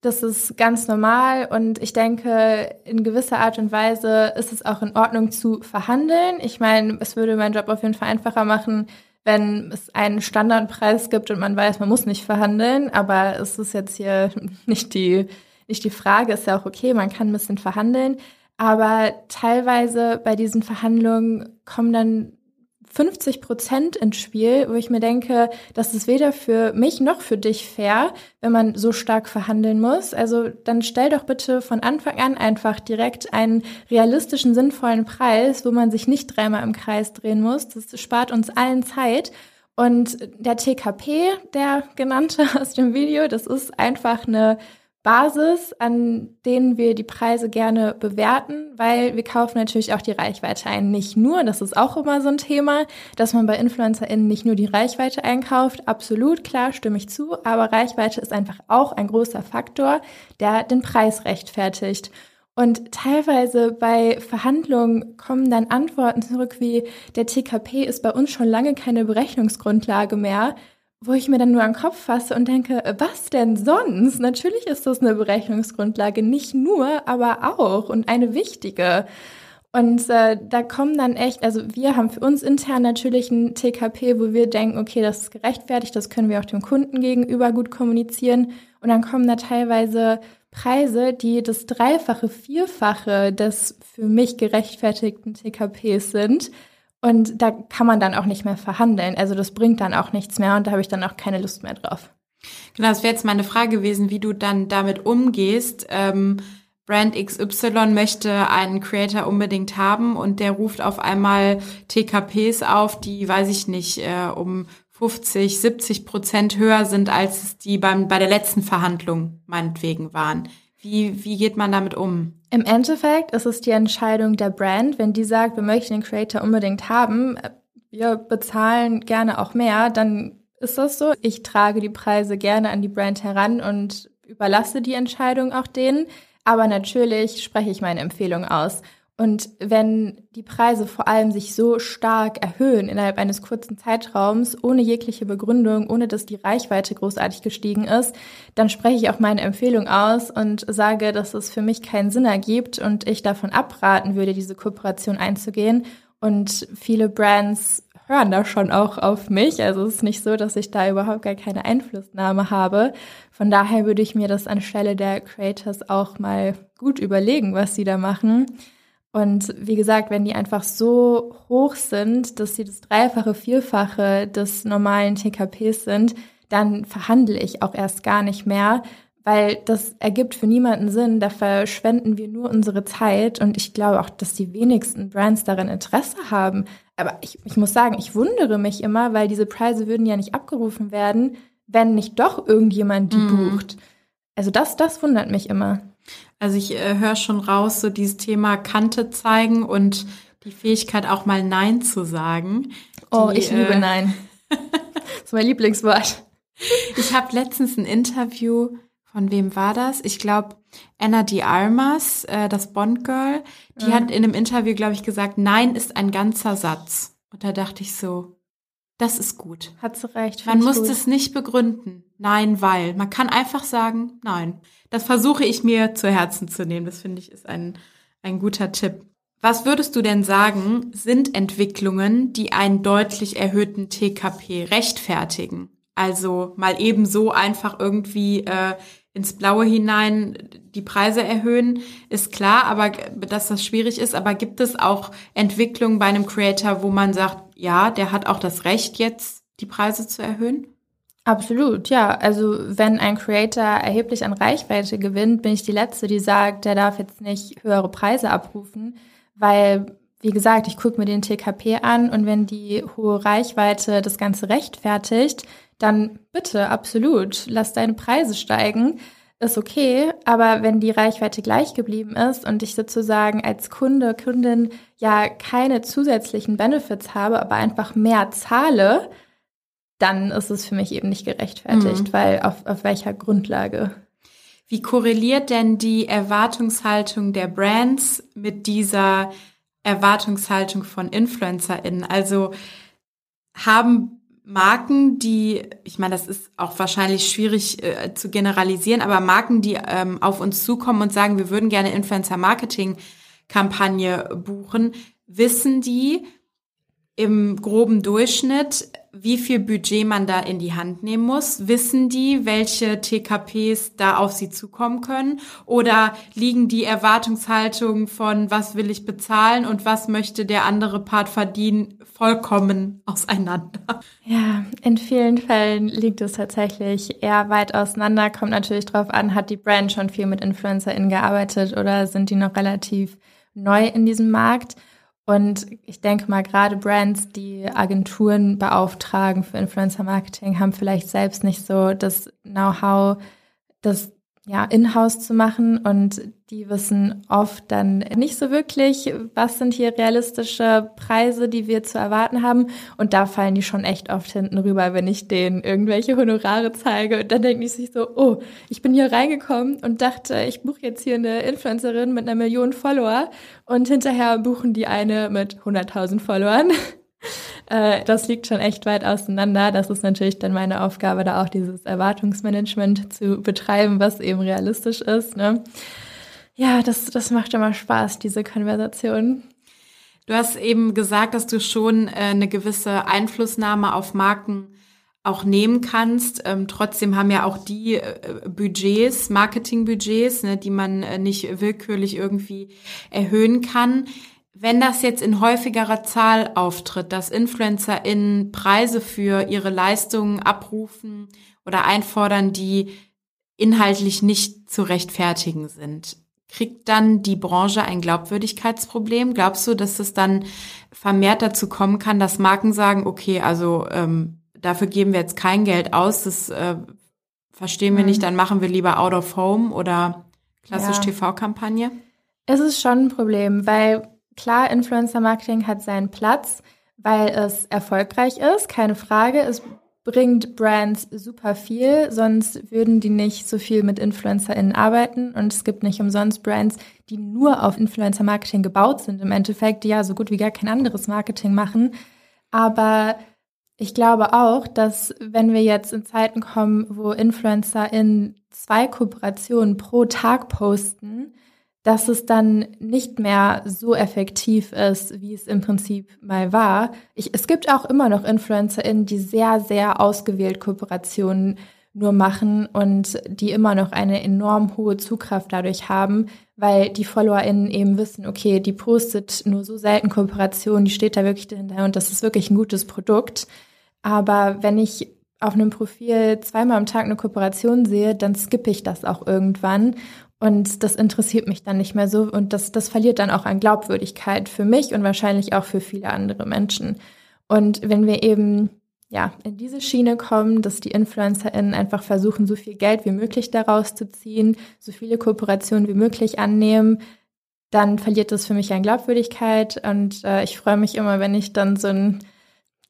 das ist ganz normal und ich denke, in gewisser Art und Weise ist es auch in Ordnung zu verhandeln. Ich meine, es würde meinen Job auf jeden Fall einfacher machen, wenn es einen Standardpreis gibt und man weiß, man muss nicht verhandeln. Aber es ist jetzt hier nicht die, nicht die Frage, ist ja auch okay, man kann ein bisschen verhandeln. Aber teilweise bei diesen Verhandlungen kommen dann 50 Prozent ins Spiel, wo ich mir denke, das ist weder für mich noch für dich fair, wenn man so stark verhandeln muss. Also dann stell doch bitte von Anfang an einfach direkt einen realistischen, sinnvollen Preis, wo man sich nicht dreimal im Kreis drehen muss. Das spart uns allen Zeit. Und der TKP, der genannte aus dem Video, das ist einfach eine Basis, an denen wir die Preise gerne bewerten, weil wir kaufen natürlich auch die Reichweite ein. Nicht nur, das ist auch immer so ein Thema, dass man bei InfluencerInnen nicht nur die Reichweite einkauft. Absolut, klar, stimme ich zu. Aber Reichweite ist einfach auch ein großer Faktor, der den Preis rechtfertigt. Und teilweise bei Verhandlungen kommen dann Antworten zurück wie, der TKP ist bei uns schon lange keine Berechnungsgrundlage mehr wo ich mir dann nur an den Kopf fasse und denke, was denn sonst? Natürlich ist das eine Berechnungsgrundlage, nicht nur, aber auch und eine wichtige. Und äh, da kommen dann echt, also wir haben für uns intern natürlich ein TKP, wo wir denken, okay, das ist gerechtfertigt, das können wir auch dem Kunden gegenüber gut kommunizieren. Und dann kommen da teilweise Preise, die das Dreifache, Vierfache des für mich gerechtfertigten TKPs sind. Und da kann man dann auch nicht mehr verhandeln. Also das bringt dann auch nichts mehr und da habe ich dann auch keine Lust mehr drauf. Genau, das wäre jetzt meine Frage gewesen, wie du dann damit umgehst. Ähm, Brand XY möchte einen Creator unbedingt haben und der ruft auf einmal TKPs auf, die, weiß ich nicht, äh, um 50, 70 Prozent höher sind, als die beim, bei der letzten Verhandlung meinetwegen waren. Wie, wie geht man damit um? Im Endeffekt ist es die Entscheidung der Brand, wenn die sagt, wir möchten den Creator unbedingt haben, wir bezahlen gerne auch mehr, dann ist das so. Ich trage die Preise gerne an die Brand heran und überlasse die Entscheidung auch denen. Aber natürlich spreche ich meine Empfehlung aus. Und wenn die Preise vor allem sich so stark erhöhen innerhalb eines kurzen Zeitraums, ohne jegliche Begründung, ohne dass die Reichweite großartig gestiegen ist, dann spreche ich auch meine Empfehlung aus und sage, dass es für mich keinen Sinn ergibt und ich davon abraten würde, diese Kooperation einzugehen. Und viele Brands hören da schon auch auf mich. Also es ist nicht so, dass ich da überhaupt gar keine Einflussnahme habe. Von daher würde ich mir das anstelle der Creators auch mal gut überlegen, was sie da machen. Und wie gesagt, wenn die einfach so hoch sind, dass sie das Dreifache, Vierfache des normalen TKPs sind, dann verhandle ich auch erst gar nicht mehr, weil das ergibt für niemanden Sinn. Da verschwenden wir nur unsere Zeit und ich glaube auch, dass die wenigsten Brands daran Interesse haben. Aber ich, ich muss sagen, ich wundere mich immer, weil diese Preise würden ja nicht abgerufen werden, wenn nicht doch irgendjemand die mhm. bucht. Also das, das wundert mich immer. Also ich äh, höre schon raus, so dieses Thema Kante zeigen und die Fähigkeit auch mal Nein zu sagen. Oh, ich liebe äh, Nein. das ist mein Lieblingswort. Ich habe letztens ein Interview, von wem war das? Ich glaube, Anna Di Armas, äh, das Bond Girl, die mhm. hat in einem Interview, glaube ich, gesagt, Nein ist ein ganzer Satz. Und da dachte ich so, das ist gut. Hat sie recht. Man muss es nicht begründen. Nein, weil. Man kann einfach sagen, nein. Das versuche ich mir zu Herzen zu nehmen. Das finde ich ist ein, ein guter Tipp. Was würdest du denn sagen, sind Entwicklungen, die einen deutlich erhöhten TKP rechtfertigen? Also mal eben so einfach irgendwie äh, ins Blaue hinein die Preise erhöhen, ist klar, aber dass das schwierig ist. Aber gibt es auch Entwicklungen bei einem Creator, wo man sagt, ja, der hat auch das Recht, jetzt die Preise zu erhöhen? Absolut, ja. Also wenn ein Creator erheblich an Reichweite gewinnt, bin ich die Letzte, die sagt, der darf jetzt nicht höhere Preise abrufen, weil, wie gesagt, ich gucke mir den TKP an und wenn die hohe Reichweite das Ganze rechtfertigt, dann bitte, absolut, lass deine Preise steigen. Ist okay, aber wenn die Reichweite gleich geblieben ist und ich sozusagen als Kunde, Kundin ja keine zusätzlichen Benefits habe, aber einfach mehr zahle, dann ist es für mich eben nicht gerechtfertigt, mhm. weil auf, auf welcher Grundlage? Wie korreliert denn die Erwartungshaltung der Brands mit dieser Erwartungshaltung von InfluencerInnen? Also haben Marken, die, ich meine, das ist auch wahrscheinlich schwierig äh, zu generalisieren, aber Marken, die ähm, auf uns zukommen und sagen, wir würden gerne Influencer-Marketing-Kampagne buchen, wissen die, im groben Durchschnitt, wie viel Budget man da in die Hand nehmen muss? Wissen die, welche TKPs da auf sie zukommen können? Oder liegen die Erwartungshaltungen von, was will ich bezahlen und was möchte der andere Part verdienen, vollkommen auseinander? Ja, in vielen Fällen liegt es tatsächlich eher weit auseinander. Kommt natürlich drauf an, hat die Brand schon viel mit InfluencerInnen gearbeitet oder sind die noch relativ neu in diesem Markt? Und ich denke mal, gerade Brands, die Agenturen beauftragen für Influencer Marketing, haben vielleicht selbst nicht so das Know-how, das ja, in-house zu machen und die wissen oft dann nicht so wirklich, was sind hier realistische Preise, die wir zu erwarten haben. Und da fallen die schon echt oft hinten rüber, wenn ich denen irgendwelche Honorare zeige. Und dann denken die sich so, oh, ich bin hier reingekommen und dachte, ich buche jetzt hier eine Influencerin mit einer Million Follower und hinterher buchen die eine mit 100.000 Followern. Äh, das liegt schon echt weit auseinander. Das ist natürlich dann meine Aufgabe, da auch dieses Erwartungsmanagement zu betreiben, was eben realistisch ist. Ne? Ja, das, das macht immer Spaß, diese Konversation. Du hast eben gesagt, dass du schon äh, eine gewisse Einflussnahme auf Marken auch nehmen kannst. Ähm, trotzdem haben ja auch die äh, Budgets, Marketingbudgets, ne, die man nicht willkürlich irgendwie erhöhen kann. Wenn das jetzt in häufigerer Zahl auftritt, dass InfluencerInnen Preise für ihre Leistungen abrufen oder einfordern, die inhaltlich nicht zu rechtfertigen sind, kriegt dann die Branche ein Glaubwürdigkeitsproblem? Glaubst du, dass es dann vermehrt dazu kommen kann, dass Marken sagen, okay, also ähm, dafür geben wir jetzt kein Geld aus, das äh, verstehen wir mhm. nicht, dann machen wir lieber Out of Home oder klassisch ja. TV-Kampagne? Es ist schon ein Problem, weil Klar, Influencer Marketing hat seinen Platz, weil es erfolgreich ist, keine Frage. Es bringt Brands super viel, sonst würden die nicht so viel mit InfluencerInnen arbeiten. Und es gibt nicht umsonst Brands, die nur auf Influencer-Marketing gebaut sind, im Endeffekt, die ja so gut wie gar kein anderes Marketing machen. Aber ich glaube auch, dass wenn wir jetzt in Zeiten kommen, wo Influencer in zwei Kooperationen pro Tag posten, dass es dann nicht mehr so effektiv ist, wie es im Prinzip mal war. Ich, es gibt auch immer noch InfluencerInnen, die sehr, sehr ausgewählt Kooperationen nur machen und die immer noch eine enorm hohe Zugkraft dadurch haben, weil die FollowerInnen eben wissen, okay, die postet nur so selten Kooperationen, die steht da wirklich dahinter und das ist wirklich ein gutes Produkt. Aber wenn ich auf einem Profil zweimal am Tag eine Kooperation sehe, dann skippe ich das auch irgendwann. Und das interessiert mich dann nicht mehr so. Und das, das verliert dann auch an Glaubwürdigkeit für mich und wahrscheinlich auch für viele andere Menschen. Und wenn wir eben ja, in diese Schiene kommen, dass die InfluencerInnen einfach versuchen, so viel Geld wie möglich daraus zu ziehen, so viele Kooperationen wie möglich annehmen, dann verliert das für mich an Glaubwürdigkeit. Und äh, ich freue mich immer, wenn ich dann so ein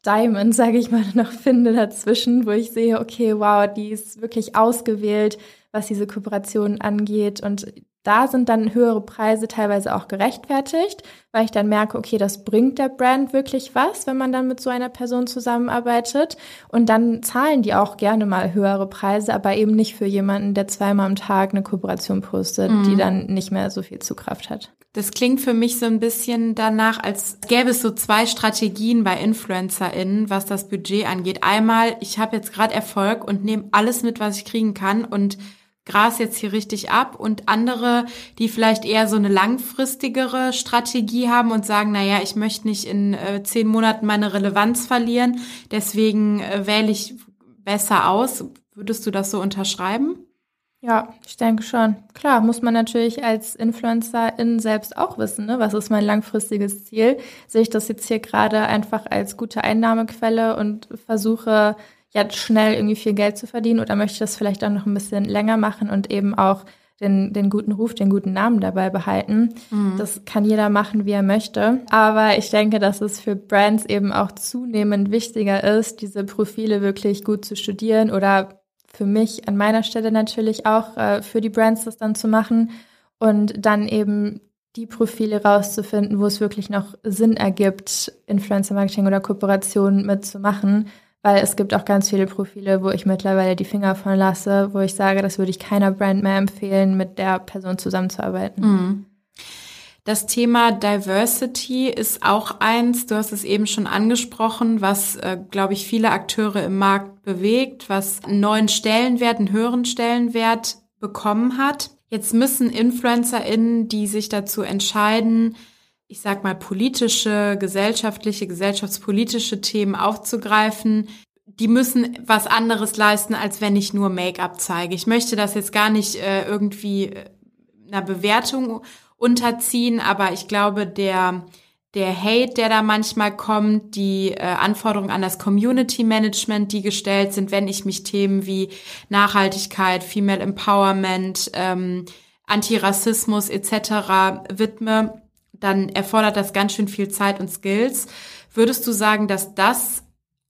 Diamond, sage ich mal, noch finde dazwischen, wo ich sehe, okay, wow, die ist wirklich ausgewählt, was diese Kooperation angeht. Und da sind dann höhere Preise teilweise auch gerechtfertigt, weil ich dann merke, okay, das bringt der Brand wirklich was, wenn man dann mit so einer Person zusammenarbeitet. Und dann zahlen die auch gerne mal höhere Preise, aber eben nicht für jemanden, der zweimal am Tag eine Kooperation postet, mhm. die dann nicht mehr so viel Zugkraft hat. Das klingt für mich so ein bisschen danach, als gäbe es so zwei Strategien bei InfluencerInnen, was das Budget angeht. Einmal, ich habe jetzt gerade Erfolg und nehme alles mit, was ich kriegen kann und Gras jetzt hier richtig ab und andere, die vielleicht eher so eine langfristigere Strategie haben und sagen, na ja, ich möchte nicht in äh, zehn Monaten meine Relevanz verlieren, deswegen äh, wähle ich besser aus. Würdest du das so unterschreiben? Ja, ich denke schon. Klar, muss man natürlich als Influencerin selbst auch wissen, ne? was ist mein langfristiges Ziel? Sehe ich das jetzt hier gerade einfach als gute Einnahmequelle und versuche jetzt schnell irgendwie viel Geld zu verdienen oder möchte ich das vielleicht auch noch ein bisschen länger machen und eben auch den, den guten Ruf, den guten Namen dabei behalten. Mhm. Das kann jeder machen, wie er möchte. Aber ich denke, dass es für Brands eben auch zunehmend wichtiger ist, diese Profile wirklich gut zu studieren oder für mich an meiner Stelle natürlich auch äh, für die Brands das dann zu machen und dann eben die Profile rauszufinden, wo es wirklich noch Sinn ergibt, Influencer Marketing oder Kooperationen mitzumachen weil es gibt auch ganz viele Profile, wo ich mittlerweile die Finger von lasse, wo ich sage, das würde ich keiner Brand mehr empfehlen, mit der Person zusammenzuarbeiten. Mhm. Das Thema Diversity ist auch eins, du hast es eben schon angesprochen, was, äh, glaube ich, viele Akteure im Markt bewegt, was einen neuen Stellenwert, einen höheren Stellenwert bekommen hat. Jetzt müssen InfluencerInnen, die sich dazu entscheiden, ich sag mal, politische, gesellschaftliche, gesellschaftspolitische Themen aufzugreifen, die müssen was anderes leisten, als wenn ich nur Make-up zeige. Ich möchte das jetzt gar nicht äh, irgendwie äh, einer Bewertung unterziehen, aber ich glaube, der, der Hate, der da manchmal kommt, die äh, Anforderungen an das Community Management, die gestellt sind, wenn ich mich Themen wie Nachhaltigkeit, Female Empowerment, ähm, Antirassismus etc. widme, dann erfordert das ganz schön viel Zeit und Skills. Würdest du sagen, dass das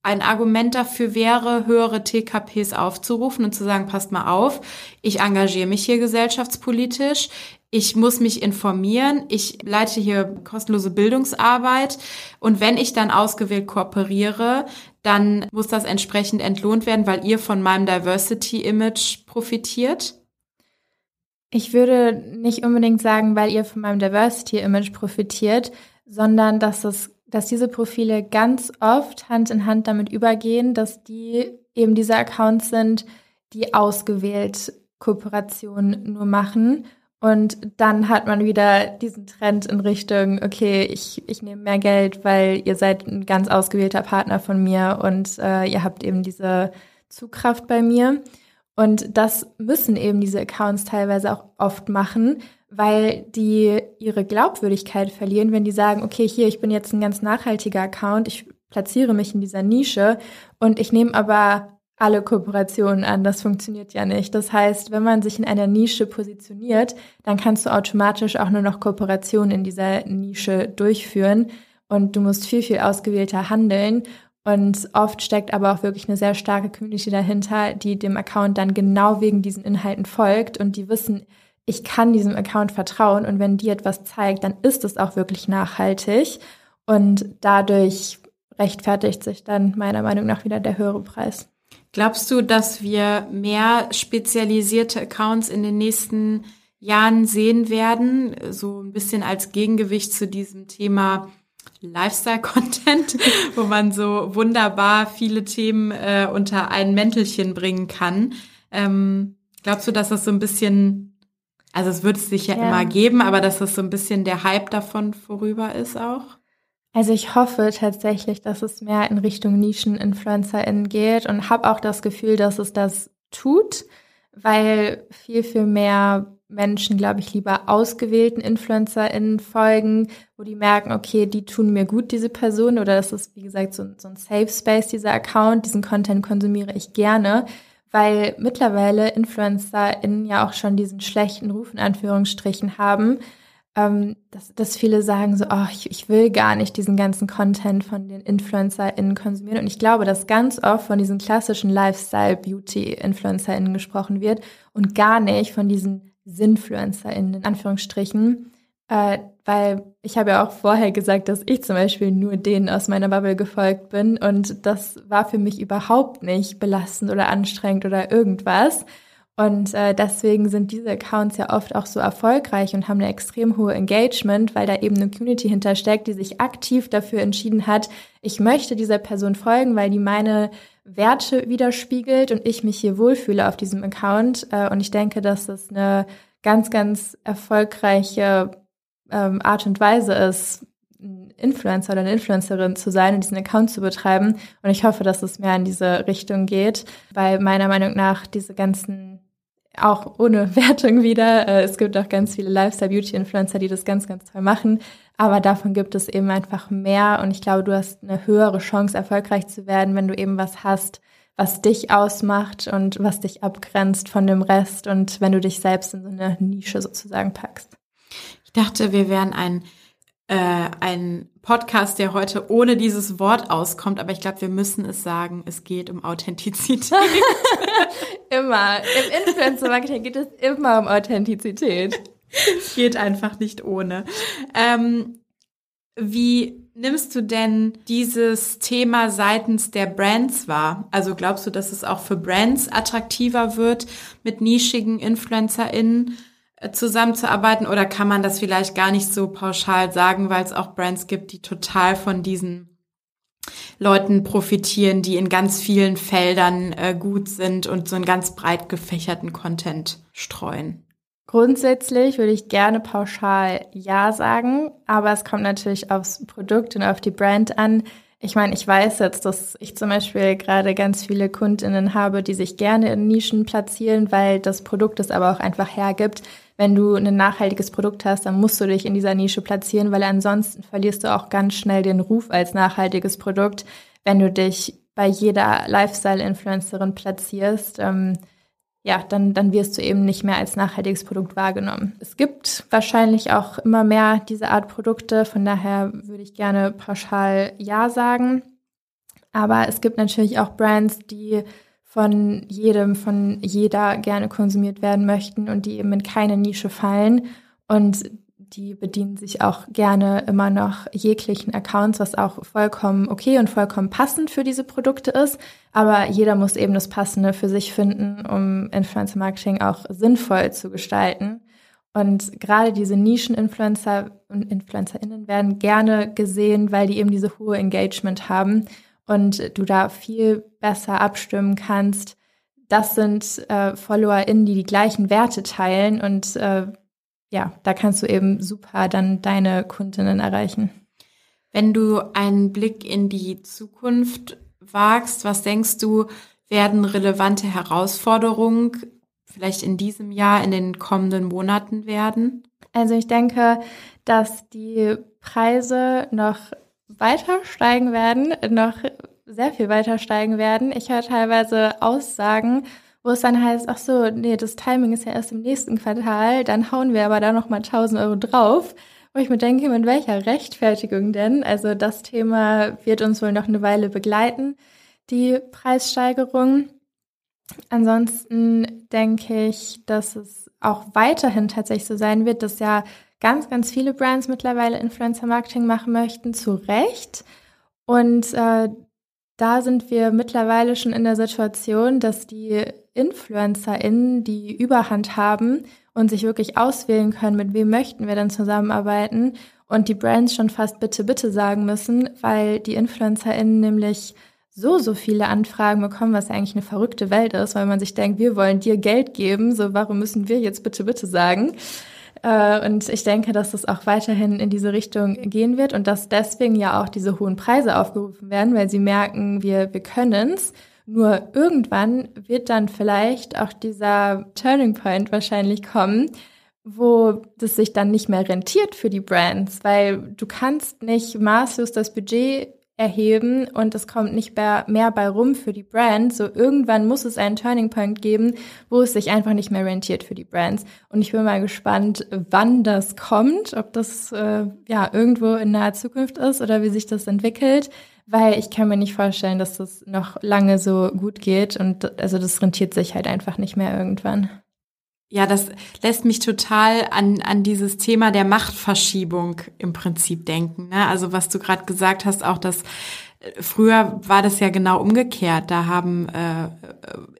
ein Argument dafür wäre, höhere TKPs aufzurufen und zu sagen, passt mal auf, ich engagiere mich hier gesellschaftspolitisch, ich muss mich informieren, ich leite hier kostenlose Bildungsarbeit und wenn ich dann ausgewählt kooperiere, dann muss das entsprechend entlohnt werden, weil ihr von meinem Diversity-Image profitiert? Ich würde nicht unbedingt sagen, weil ihr von meinem Diversity-Image profitiert, sondern dass es, dass diese Profile ganz oft Hand in Hand damit übergehen, dass die eben diese Accounts sind, die ausgewählt Kooperationen nur machen. Und dann hat man wieder diesen Trend in Richtung, okay, ich, ich nehme mehr Geld, weil ihr seid ein ganz ausgewählter Partner von mir und äh, ihr habt eben diese Zugkraft bei mir. Und das müssen eben diese Accounts teilweise auch oft machen, weil die ihre Glaubwürdigkeit verlieren, wenn die sagen, okay, hier, ich bin jetzt ein ganz nachhaltiger Account, ich platziere mich in dieser Nische und ich nehme aber alle Kooperationen an. Das funktioniert ja nicht. Das heißt, wenn man sich in einer Nische positioniert, dann kannst du automatisch auch nur noch Kooperationen in dieser Nische durchführen und du musst viel, viel ausgewählter handeln. Und oft steckt aber auch wirklich eine sehr starke Community dahinter, die dem Account dann genau wegen diesen Inhalten folgt und die wissen, ich kann diesem Account vertrauen und wenn die etwas zeigt, dann ist es auch wirklich nachhaltig und dadurch rechtfertigt sich dann meiner Meinung nach wieder der höhere Preis. Glaubst du, dass wir mehr spezialisierte Accounts in den nächsten Jahren sehen werden? So ein bisschen als Gegengewicht zu diesem Thema Lifestyle-Content, wo man so wunderbar viele Themen äh, unter ein Mäntelchen bringen kann. Ähm, glaubst du, dass das so ein bisschen, also es wird es sicher ja. immer geben, aber dass das so ein bisschen der Hype davon vorüber ist auch? Also ich hoffe tatsächlich, dass es mehr in Richtung Nischen-InfluencerInnen geht und habe auch das Gefühl, dass es das tut, weil viel, viel mehr Menschen, glaube ich, lieber ausgewählten InfluencerInnen folgen, wo die merken, okay, die tun mir gut, diese Person, oder das ist, wie gesagt, so, so ein Safe Space, dieser Account, diesen Content konsumiere ich gerne, weil mittlerweile InfluencerInnen ja auch schon diesen schlechten Ruf in Anführungsstrichen haben, ähm, dass, dass viele sagen so, oh, ich, ich will gar nicht diesen ganzen Content von den InfluencerInnen konsumieren. Und ich glaube, dass ganz oft von diesen klassischen Lifestyle-Beauty-InfluencerInnen gesprochen wird und gar nicht von diesen SinfluencerInnen, in Anführungsstrichen. Äh, weil ich habe ja auch vorher gesagt, dass ich zum Beispiel nur denen aus meiner Bubble gefolgt bin und das war für mich überhaupt nicht belastend oder anstrengend oder irgendwas. Und äh, deswegen sind diese Accounts ja oft auch so erfolgreich und haben eine extrem hohe Engagement, weil da eben eine Community hintersteckt, die sich aktiv dafür entschieden hat, ich möchte dieser Person folgen, weil die meine Werte widerspiegelt und ich mich hier wohlfühle auf diesem Account. Äh, und ich denke, dass das eine ganz, ganz erfolgreiche ähm, Art und Weise ist, ein Influencer oder eine Influencerin zu sein und diesen Account zu betreiben. Und ich hoffe, dass es mehr in diese Richtung geht, weil meiner Meinung nach diese ganzen auch ohne Wertung wieder. Äh, es gibt auch ganz viele Lifestyle-Beauty-Influencer, die das ganz, ganz toll machen. Aber davon gibt es eben einfach mehr. Und ich glaube, du hast eine höhere Chance, erfolgreich zu werden, wenn du eben was hast, was dich ausmacht und was dich abgrenzt von dem Rest und wenn du dich selbst in so eine Nische sozusagen packst. Ich dachte, wir wären ein äh, ein Podcast, der heute ohne dieses Wort auskommt, aber ich glaube, wir müssen es sagen, es geht um Authentizität. immer. Im Influencer-Marketing geht es immer um Authentizität. geht einfach nicht ohne. Ähm, wie nimmst du denn dieses Thema seitens der Brands wahr? Also glaubst du, dass es auch für Brands attraktiver wird, mit nischigen InfluencerInnen zusammenzuarbeiten oder kann man das vielleicht gar nicht so pauschal sagen, weil es auch Brands gibt, die total von diesen Leuten profitieren, die in ganz vielen Feldern äh, gut sind und so einen ganz breit gefächerten Content streuen? Grundsätzlich würde ich gerne pauschal Ja sagen, aber es kommt natürlich aufs Produkt und auf die Brand an. Ich meine, ich weiß jetzt, dass ich zum Beispiel gerade ganz viele Kundinnen habe, die sich gerne in Nischen platzieren, weil das Produkt es aber auch einfach hergibt wenn du ein nachhaltiges Produkt hast, dann musst du dich in dieser Nische platzieren, weil ansonsten verlierst du auch ganz schnell den Ruf als nachhaltiges Produkt, wenn du dich bei jeder Lifestyle-Influencerin platzierst. Ähm, ja, dann, dann wirst du eben nicht mehr als nachhaltiges Produkt wahrgenommen. Es gibt wahrscheinlich auch immer mehr diese Art Produkte, von daher würde ich gerne pauschal Ja sagen. Aber es gibt natürlich auch Brands, die von jedem, von jeder gerne konsumiert werden möchten und die eben in keine Nische fallen. Und die bedienen sich auch gerne immer noch jeglichen Accounts, was auch vollkommen okay und vollkommen passend für diese Produkte ist. Aber jeder muss eben das Passende für sich finden, um Influencer Marketing auch sinnvoll zu gestalten. Und gerade diese Nischen-Influencer und InfluencerInnen werden gerne gesehen, weil die eben diese hohe Engagement haben und du da viel besser abstimmen kannst. Das sind äh, FollowerInnen, die die gleichen Werte teilen und äh, ja, da kannst du eben super dann deine Kundinnen erreichen. Wenn du einen Blick in die Zukunft wagst, was denkst du, werden relevante Herausforderungen vielleicht in diesem Jahr, in den kommenden Monaten werden? Also ich denke, dass die Preise noch weiter steigen werden, noch sehr viel weiter steigen werden. Ich höre teilweise Aussagen, wo es dann heißt, ach so, nee, das Timing ist ja erst im nächsten Quartal, dann hauen wir aber da nochmal 1000 Euro drauf, wo ich mir denke, mit welcher Rechtfertigung denn? Also das Thema wird uns wohl noch eine Weile begleiten, die Preissteigerung. Ansonsten denke ich, dass es auch weiterhin tatsächlich so sein wird, dass ja ganz, ganz viele Brands mittlerweile Influencer-Marketing machen möchten, zu Recht. Und äh, da sind wir mittlerweile schon in der Situation, dass die InfluencerInnen die Überhand haben und sich wirklich auswählen können, mit wem möchten wir denn zusammenarbeiten und die Brands schon fast bitte, bitte sagen müssen, weil die InfluencerInnen nämlich so, so viele Anfragen bekommen, was ja eigentlich eine verrückte Welt ist, weil man sich denkt, wir wollen dir Geld geben, so warum müssen wir jetzt bitte, bitte sagen? Äh, und ich denke, dass es auch weiterhin in diese Richtung gehen wird und dass deswegen ja auch diese hohen Preise aufgerufen werden, weil sie merken, wir, wir können's. Nur irgendwann wird dann vielleicht auch dieser Turning Point wahrscheinlich kommen, wo das sich dann nicht mehr rentiert für die Brands, weil du kannst nicht maßlos das Budget erheben und es kommt nicht mehr bei rum für die Brands. So irgendwann muss es einen Turning Point geben, wo es sich einfach nicht mehr rentiert für die Brands. Und ich bin mal gespannt, wann das kommt, ob das äh, ja irgendwo in naher Zukunft ist oder wie sich das entwickelt weil ich kann mir nicht vorstellen, dass das noch lange so gut geht und also das rentiert sich halt einfach nicht mehr irgendwann. Ja, das lässt mich total an, an dieses Thema der Machtverschiebung im Prinzip denken. Ne? Also was du gerade gesagt hast, auch das äh, früher war das ja genau umgekehrt. Da haben äh,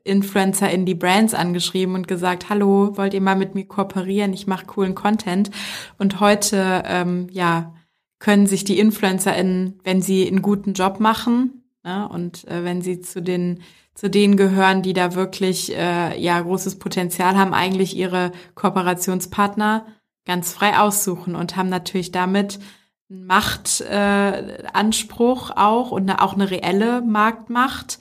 Influencer in die Brands angeschrieben und gesagt, hallo, wollt ihr mal mit mir kooperieren? Ich mache coolen Content. Und heute, ähm, ja, können sich die InfluencerInnen, wenn sie einen guten Job machen ne, und äh, wenn sie zu den zu denen gehören, die da wirklich äh, ja großes Potenzial haben, eigentlich ihre Kooperationspartner ganz frei aussuchen und haben natürlich damit einen Machtanspruch äh, auch und eine, auch eine reelle Marktmacht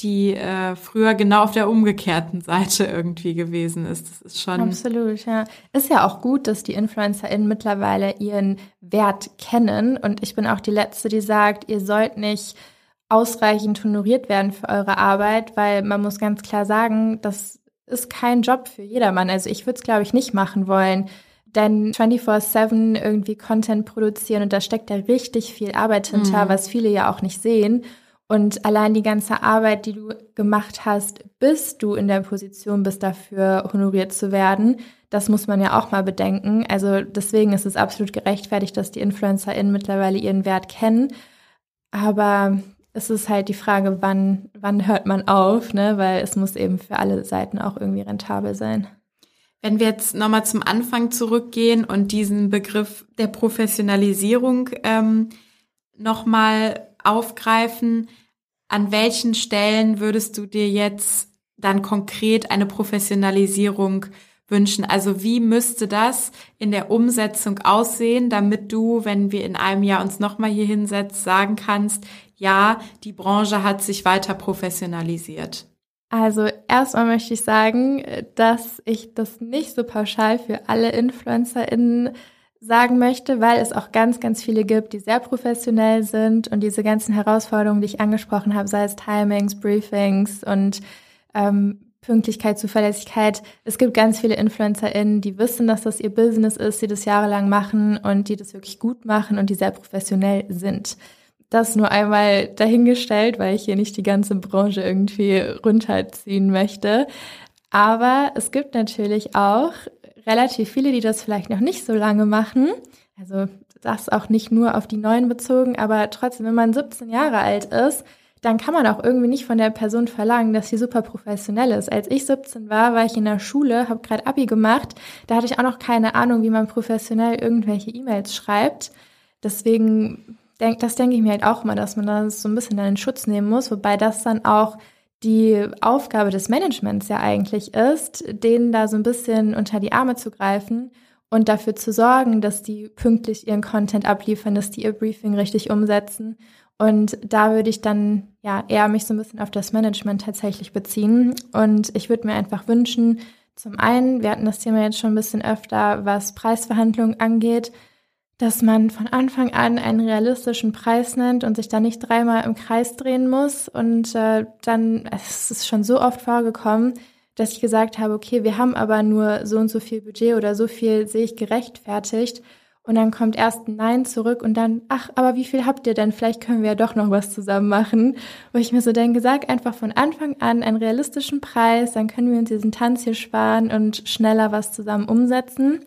die äh, früher genau auf der umgekehrten Seite irgendwie gewesen ist. Das ist schon. Absolut, ja. Ist ja auch gut, dass die InfluencerInnen mittlerweile ihren Wert kennen. Und ich bin auch die Letzte, die sagt, ihr sollt nicht ausreichend honoriert werden für eure Arbeit, weil man muss ganz klar sagen, das ist kein Job für jedermann. Also ich würde es, glaube ich, nicht machen wollen. Denn 24-7 irgendwie Content produzieren und da steckt ja richtig viel Arbeit hinter, mhm. was viele ja auch nicht sehen. Und allein die ganze Arbeit, die du gemacht hast, bis du in der Position bist, dafür honoriert zu werden, das muss man ja auch mal bedenken. Also deswegen ist es absolut gerechtfertigt, dass die InfluencerInnen mittlerweile ihren Wert kennen. Aber es ist halt die Frage, wann, wann hört man auf, ne? Weil es muss eben für alle Seiten auch irgendwie rentabel sein. Wenn wir jetzt nochmal zum Anfang zurückgehen und diesen Begriff der Professionalisierung ähm, nochmal aufgreifen, an welchen Stellen würdest du dir jetzt dann konkret eine Professionalisierung wünschen? Also wie müsste das in der Umsetzung aussehen, damit du, wenn wir in einem Jahr uns nochmal hier hinsetzt, sagen kannst, ja, die Branche hat sich weiter professionalisiert? Also erstmal möchte ich sagen, dass ich das nicht so pauschal für alle InfluencerInnen sagen möchte, weil es auch ganz, ganz viele gibt, die sehr professionell sind und diese ganzen Herausforderungen, die ich angesprochen habe, sei es Timings, Briefings und ähm, Pünktlichkeit, Zuverlässigkeit. Es gibt ganz viele InfluencerInnen, die wissen, dass das ihr Business ist, die das jahrelang machen und die das wirklich gut machen und die sehr professionell sind. Das nur einmal dahingestellt, weil ich hier nicht die ganze Branche irgendwie runterziehen möchte. Aber es gibt natürlich auch relativ viele, die das vielleicht noch nicht so lange machen. Also das auch nicht nur auf die Neuen bezogen, aber trotzdem, wenn man 17 Jahre alt ist, dann kann man auch irgendwie nicht von der Person verlangen, dass sie super professionell ist. Als ich 17 war, war ich in der Schule, habe gerade Abi gemacht. Da hatte ich auch noch keine Ahnung, wie man professionell irgendwelche E-Mails schreibt. Deswegen, denk, das denke ich mir halt auch immer, dass man das so ein bisschen in Schutz nehmen muss, wobei das dann auch die Aufgabe des Managements ja eigentlich ist, denen da so ein bisschen unter die Arme zu greifen und dafür zu sorgen, dass die pünktlich ihren Content abliefern, dass die ihr Briefing richtig umsetzen. Und da würde ich dann ja eher mich so ein bisschen auf das Management tatsächlich beziehen. Und ich würde mir einfach wünschen, zum einen, wir hatten das Thema jetzt schon ein bisschen öfter, was Preisverhandlungen angeht, dass man von Anfang an einen realistischen Preis nennt und sich da nicht dreimal im Kreis drehen muss. Und äh, dann, es ist schon so oft vorgekommen, dass ich gesagt habe, okay, wir haben aber nur so und so viel Budget oder so viel sehe ich gerechtfertigt. und dann kommt erst ein Nein zurück und dann, ach, aber wie viel habt ihr denn? Vielleicht können wir ja doch noch was zusammen machen. Wo ich mir so denke, sag einfach von Anfang an einen realistischen Preis, dann können wir uns diesen Tanz hier sparen und schneller was zusammen umsetzen.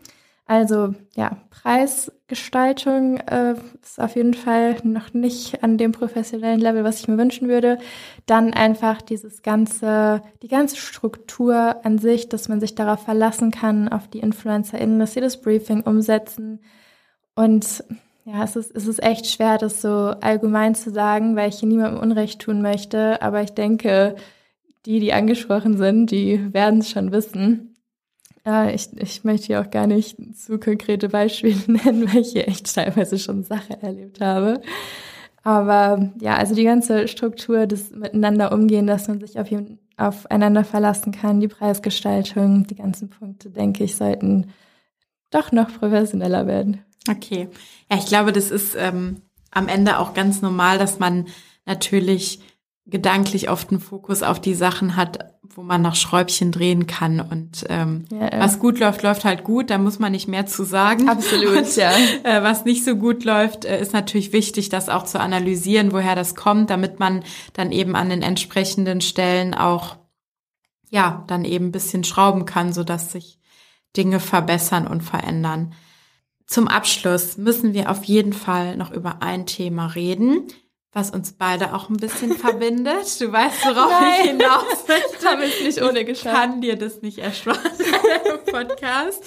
Also ja, Preisgestaltung äh, ist auf jeden Fall noch nicht an dem professionellen Level, was ich mir wünschen würde. Dann einfach dieses ganze, die ganze Struktur an sich, dass man sich darauf verlassen kann, auf die InfluencerInnen, dass sie das Briefing umsetzen. Und ja, es ist, es ist echt schwer, das so allgemein zu sagen, weil ich hier niemandem Unrecht tun möchte. Aber ich denke, die, die angesprochen sind, die werden es schon wissen. Äh, ich, ich möchte hier auch gar nicht zu konkrete Beispiele nennen, weil ich hier echt teilweise schon Sache erlebt habe. Aber ja, also die ganze Struktur des Miteinander umgehen, dass man sich auf aufeinander verlassen kann, die Preisgestaltung, die ganzen Punkte, denke ich, sollten doch noch professioneller werden. Okay. Ja, ich glaube, das ist ähm, am Ende auch ganz normal, dass man natürlich gedanklich oft einen Fokus auf die Sachen hat, wo man noch Schräubchen drehen kann. Und ähm, ja, ja. was gut läuft, läuft halt gut. Da muss man nicht mehr zu sagen. Absolut, und, ja. Äh, was nicht so gut läuft, äh, ist natürlich wichtig, das auch zu analysieren, woher das kommt, damit man dann eben an den entsprechenden Stellen auch ja dann eben ein bisschen schrauben kann, so dass sich Dinge verbessern und verändern. Zum Abschluss müssen wir auf jeden Fall noch über ein Thema reden was uns beide auch ein bisschen verbindet. Du weißt, worauf Nein. ich hinaus möchte. Haben es nicht ohne geschafft. Ich kann dir das nicht ersparen im Podcast.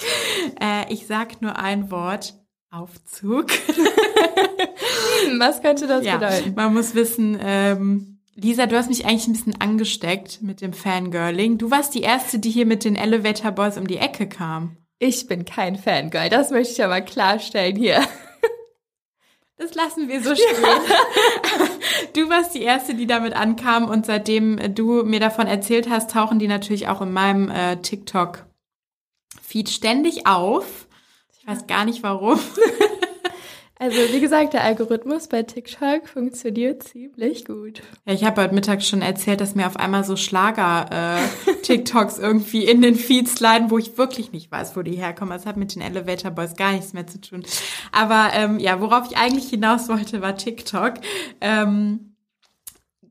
Äh, ich sag nur ein Wort. Aufzug. Hm, was könnte das ja, bedeuten? Man muss wissen, ähm, Lisa, du hast mich eigentlich ein bisschen angesteckt mit dem Fangirling. Du warst die Erste, die hier mit den Elevator Boys um die Ecke kam. Ich bin kein Fangirl, das möchte ich aber klarstellen hier. Das lassen wir so stehen. Ja. Du warst die Erste, die damit ankam und seitdem du mir davon erzählt hast, tauchen die natürlich auch in meinem äh, TikTok-Feed ständig auf. Ich weiß gar nicht warum. Also wie gesagt, der Algorithmus bei TikTok funktioniert ziemlich gut. Ja, ich habe heute Mittag schon erzählt, dass mir auf einmal so Schlager-TikToks äh, irgendwie in den Feeds leiden, wo ich wirklich nicht weiß, wo die herkommen. Das hat mit den Elevator Boys gar nichts mehr zu tun. Aber ähm, ja, worauf ich eigentlich hinaus wollte, war TikTok. Ähm,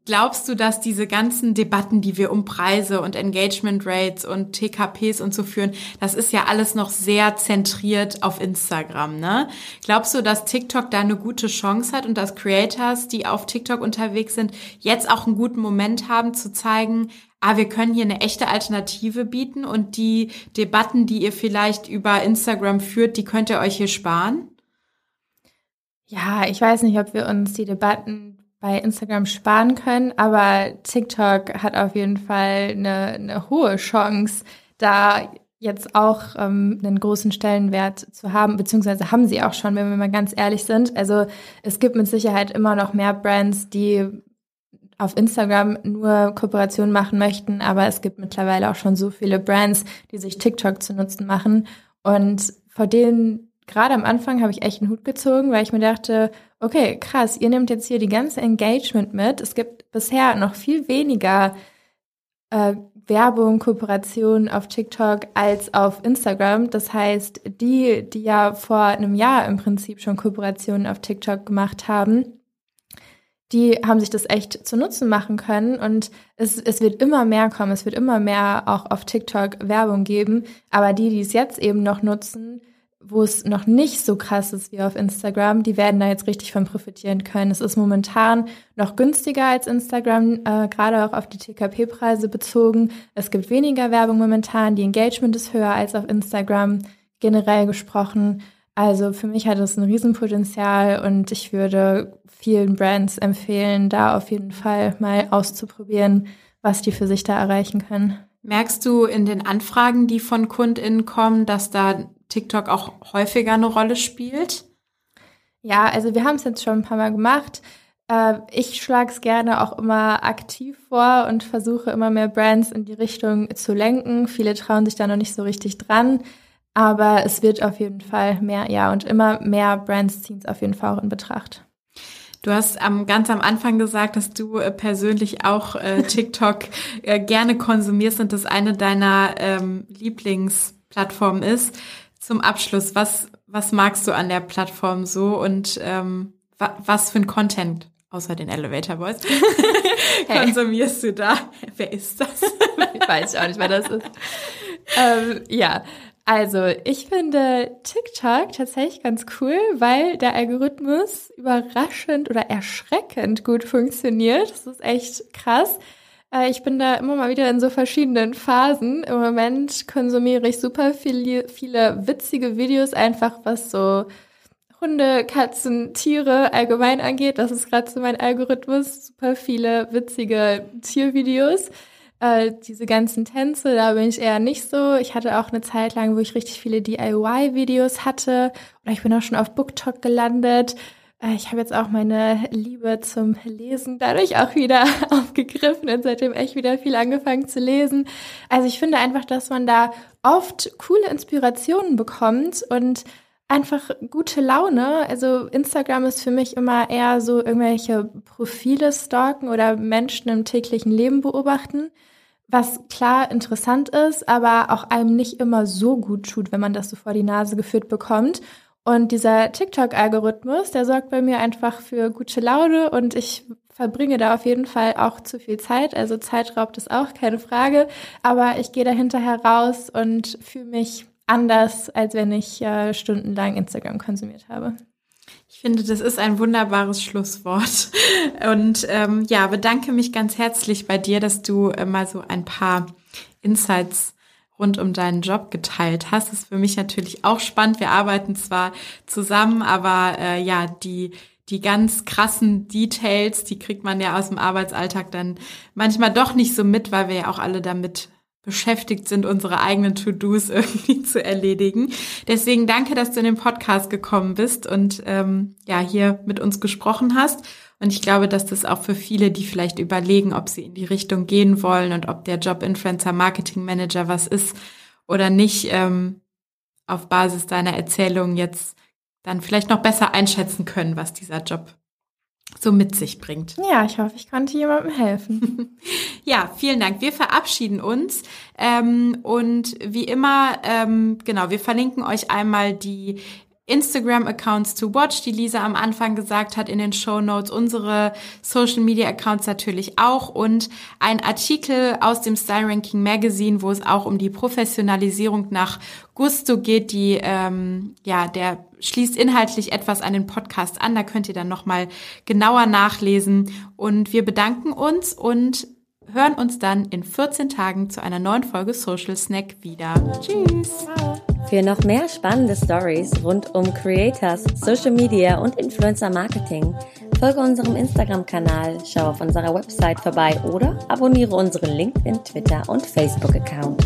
Glaubst du, dass diese ganzen Debatten, die wir um Preise und Engagement Rates und TKPs und so führen, das ist ja alles noch sehr zentriert auf Instagram, ne? Glaubst du, dass TikTok da eine gute Chance hat und dass Creators, die auf TikTok unterwegs sind, jetzt auch einen guten Moment haben zu zeigen, ah, wir können hier eine echte Alternative bieten und die Debatten, die ihr vielleicht über Instagram führt, die könnt ihr euch hier sparen? Ja, ich weiß nicht, ob wir uns die Debatten bei Instagram sparen können, aber TikTok hat auf jeden Fall eine, eine hohe Chance, da jetzt auch ähm, einen großen Stellenwert zu haben, beziehungsweise haben sie auch schon, wenn wir mal ganz ehrlich sind. Also es gibt mit Sicherheit immer noch mehr Brands, die auf Instagram nur Kooperationen machen möchten, aber es gibt mittlerweile auch schon so viele Brands, die sich TikTok zu Nutzen machen. Und vor denen, gerade am Anfang, habe ich echt einen Hut gezogen, weil ich mir dachte, okay, krass, ihr nehmt jetzt hier die ganze Engagement mit. Es gibt bisher noch viel weniger äh, Werbung, Kooperation auf TikTok als auf Instagram. Das heißt, die, die ja vor einem Jahr im Prinzip schon Kooperationen auf TikTok gemacht haben, die haben sich das echt zu Nutzen machen können und es, es wird immer mehr kommen, es wird immer mehr auch auf TikTok Werbung geben, aber die, die es jetzt eben noch nutzen, wo es noch nicht so krass ist wie auf Instagram, die werden da jetzt richtig von profitieren können. Es ist momentan noch günstiger als Instagram, äh, gerade auch auf die TKP-Preise bezogen. Es gibt weniger Werbung momentan, die Engagement ist höher als auf Instagram, generell gesprochen. Also für mich hat es ein Riesenpotenzial und ich würde vielen Brands empfehlen, da auf jeden Fall mal auszuprobieren, was die für sich da erreichen können. Merkst du in den Anfragen, die von KundInnen kommen, dass da TikTok auch häufiger eine Rolle spielt? Ja, also wir haben es jetzt schon ein paar Mal gemacht. Äh, ich schlage es gerne auch immer aktiv vor und versuche immer mehr Brands in die Richtung zu lenken. Viele trauen sich da noch nicht so richtig dran. Aber es wird auf jeden Fall mehr, ja, und immer mehr Brands ziehen es auf jeden Fall auch in Betracht. Du hast am, ganz am Anfang gesagt, dass du äh, persönlich auch äh, TikTok äh, gerne konsumierst und das eine deiner ähm, Lieblingsplattformen ist. Zum Abschluss, was was magst du an der Plattform so und ähm, wa was für ein Content außer den Elevator Boys konsumierst du da? Wer ist das? ich weiß auch nicht, wer das ist. ähm, ja, also ich finde TikTok tatsächlich ganz cool, weil der Algorithmus überraschend oder erschreckend gut funktioniert. Das ist echt krass. Äh, ich bin da immer mal wieder in so verschiedenen Phasen. Im Moment konsumiere ich super viele, viele witzige Videos, einfach was so Hunde, Katzen, Tiere allgemein angeht. Das ist gerade so mein Algorithmus. Super viele witzige Tiervideos. Äh, diese ganzen Tänze, da bin ich eher nicht so. Ich hatte auch eine Zeit lang, wo ich richtig viele DIY-Videos hatte. Oder ich bin auch schon auf BookTok gelandet. Äh, ich habe jetzt auch meine Liebe zum Lesen dadurch auch wieder aufgegriffen und seitdem echt wieder viel angefangen zu lesen. Also ich finde einfach, dass man da oft coole Inspirationen bekommt und einfach gute Laune. Also Instagram ist für mich immer eher so irgendwelche Profile stalken oder Menschen im täglichen Leben beobachten, was klar interessant ist, aber auch einem nicht immer so gut tut, wenn man das so vor die Nase geführt bekommt. Und dieser TikTok-Algorithmus, der sorgt bei mir einfach für gute Laune und ich verbringe da auf jeden Fall auch zu viel Zeit. Also Zeit raubt es auch, keine Frage. Aber ich gehe da hinterher raus und fühle mich anders, als wenn ich äh, stundenlang Instagram konsumiert habe. Ich finde, das ist ein wunderbares Schlusswort. Und ähm, ja, bedanke mich ganz herzlich bei dir, dass du äh, mal so ein paar Insights rund um deinen Job geteilt hast. Das ist für mich natürlich auch spannend. Wir arbeiten zwar zusammen, aber äh, ja, die die ganz krassen Details, die kriegt man ja aus dem Arbeitsalltag dann manchmal doch nicht so mit, weil wir ja auch alle damit beschäftigt sind, unsere eigenen To-Dos irgendwie zu erledigen. Deswegen danke, dass du in den Podcast gekommen bist und ähm, ja hier mit uns gesprochen hast. Und ich glaube, dass das auch für viele, die vielleicht überlegen, ob sie in die Richtung gehen wollen und ob der Job Influencer Marketing Manager was ist oder nicht, ähm, auf Basis deiner Erzählung jetzt dann vielleicht noch besser einschätzen können, was dieser Job so mit sich bringt. Ja, ich hoffe, ich konnte jemandem helfen. ja, vielen Dank. Wir verabschieden uns ähm, und wie immer, ähm, genau, wir verlinken euch einmal die Instagram-Accounts to watch, die Lisa am Anfang gesagt hat in den Show Notes, unsere Social-Media-Accounts natürlich auch und ein Artikel aus dem Style Ranking Magazine, wo es auch um die Professionalisierung nach Gusto geht, die ähm, ja der schließt inhaltlich etwas an den Podcast an. Da könnt ihr dann noch mal genauer nachlesen und wir bedanken uns und hören uns dann in 14 Tagen zu einer neuen Folge Social Snack wieder. Tschüss. Für noch mehr spannende Stories rund um Creators, Social Media und Influencer Marketing folge unserem Instagram-Kanal, schau auf unserer Website vorbei oder abonniere unseren LinkedIn, Twitter und Facebook-Account.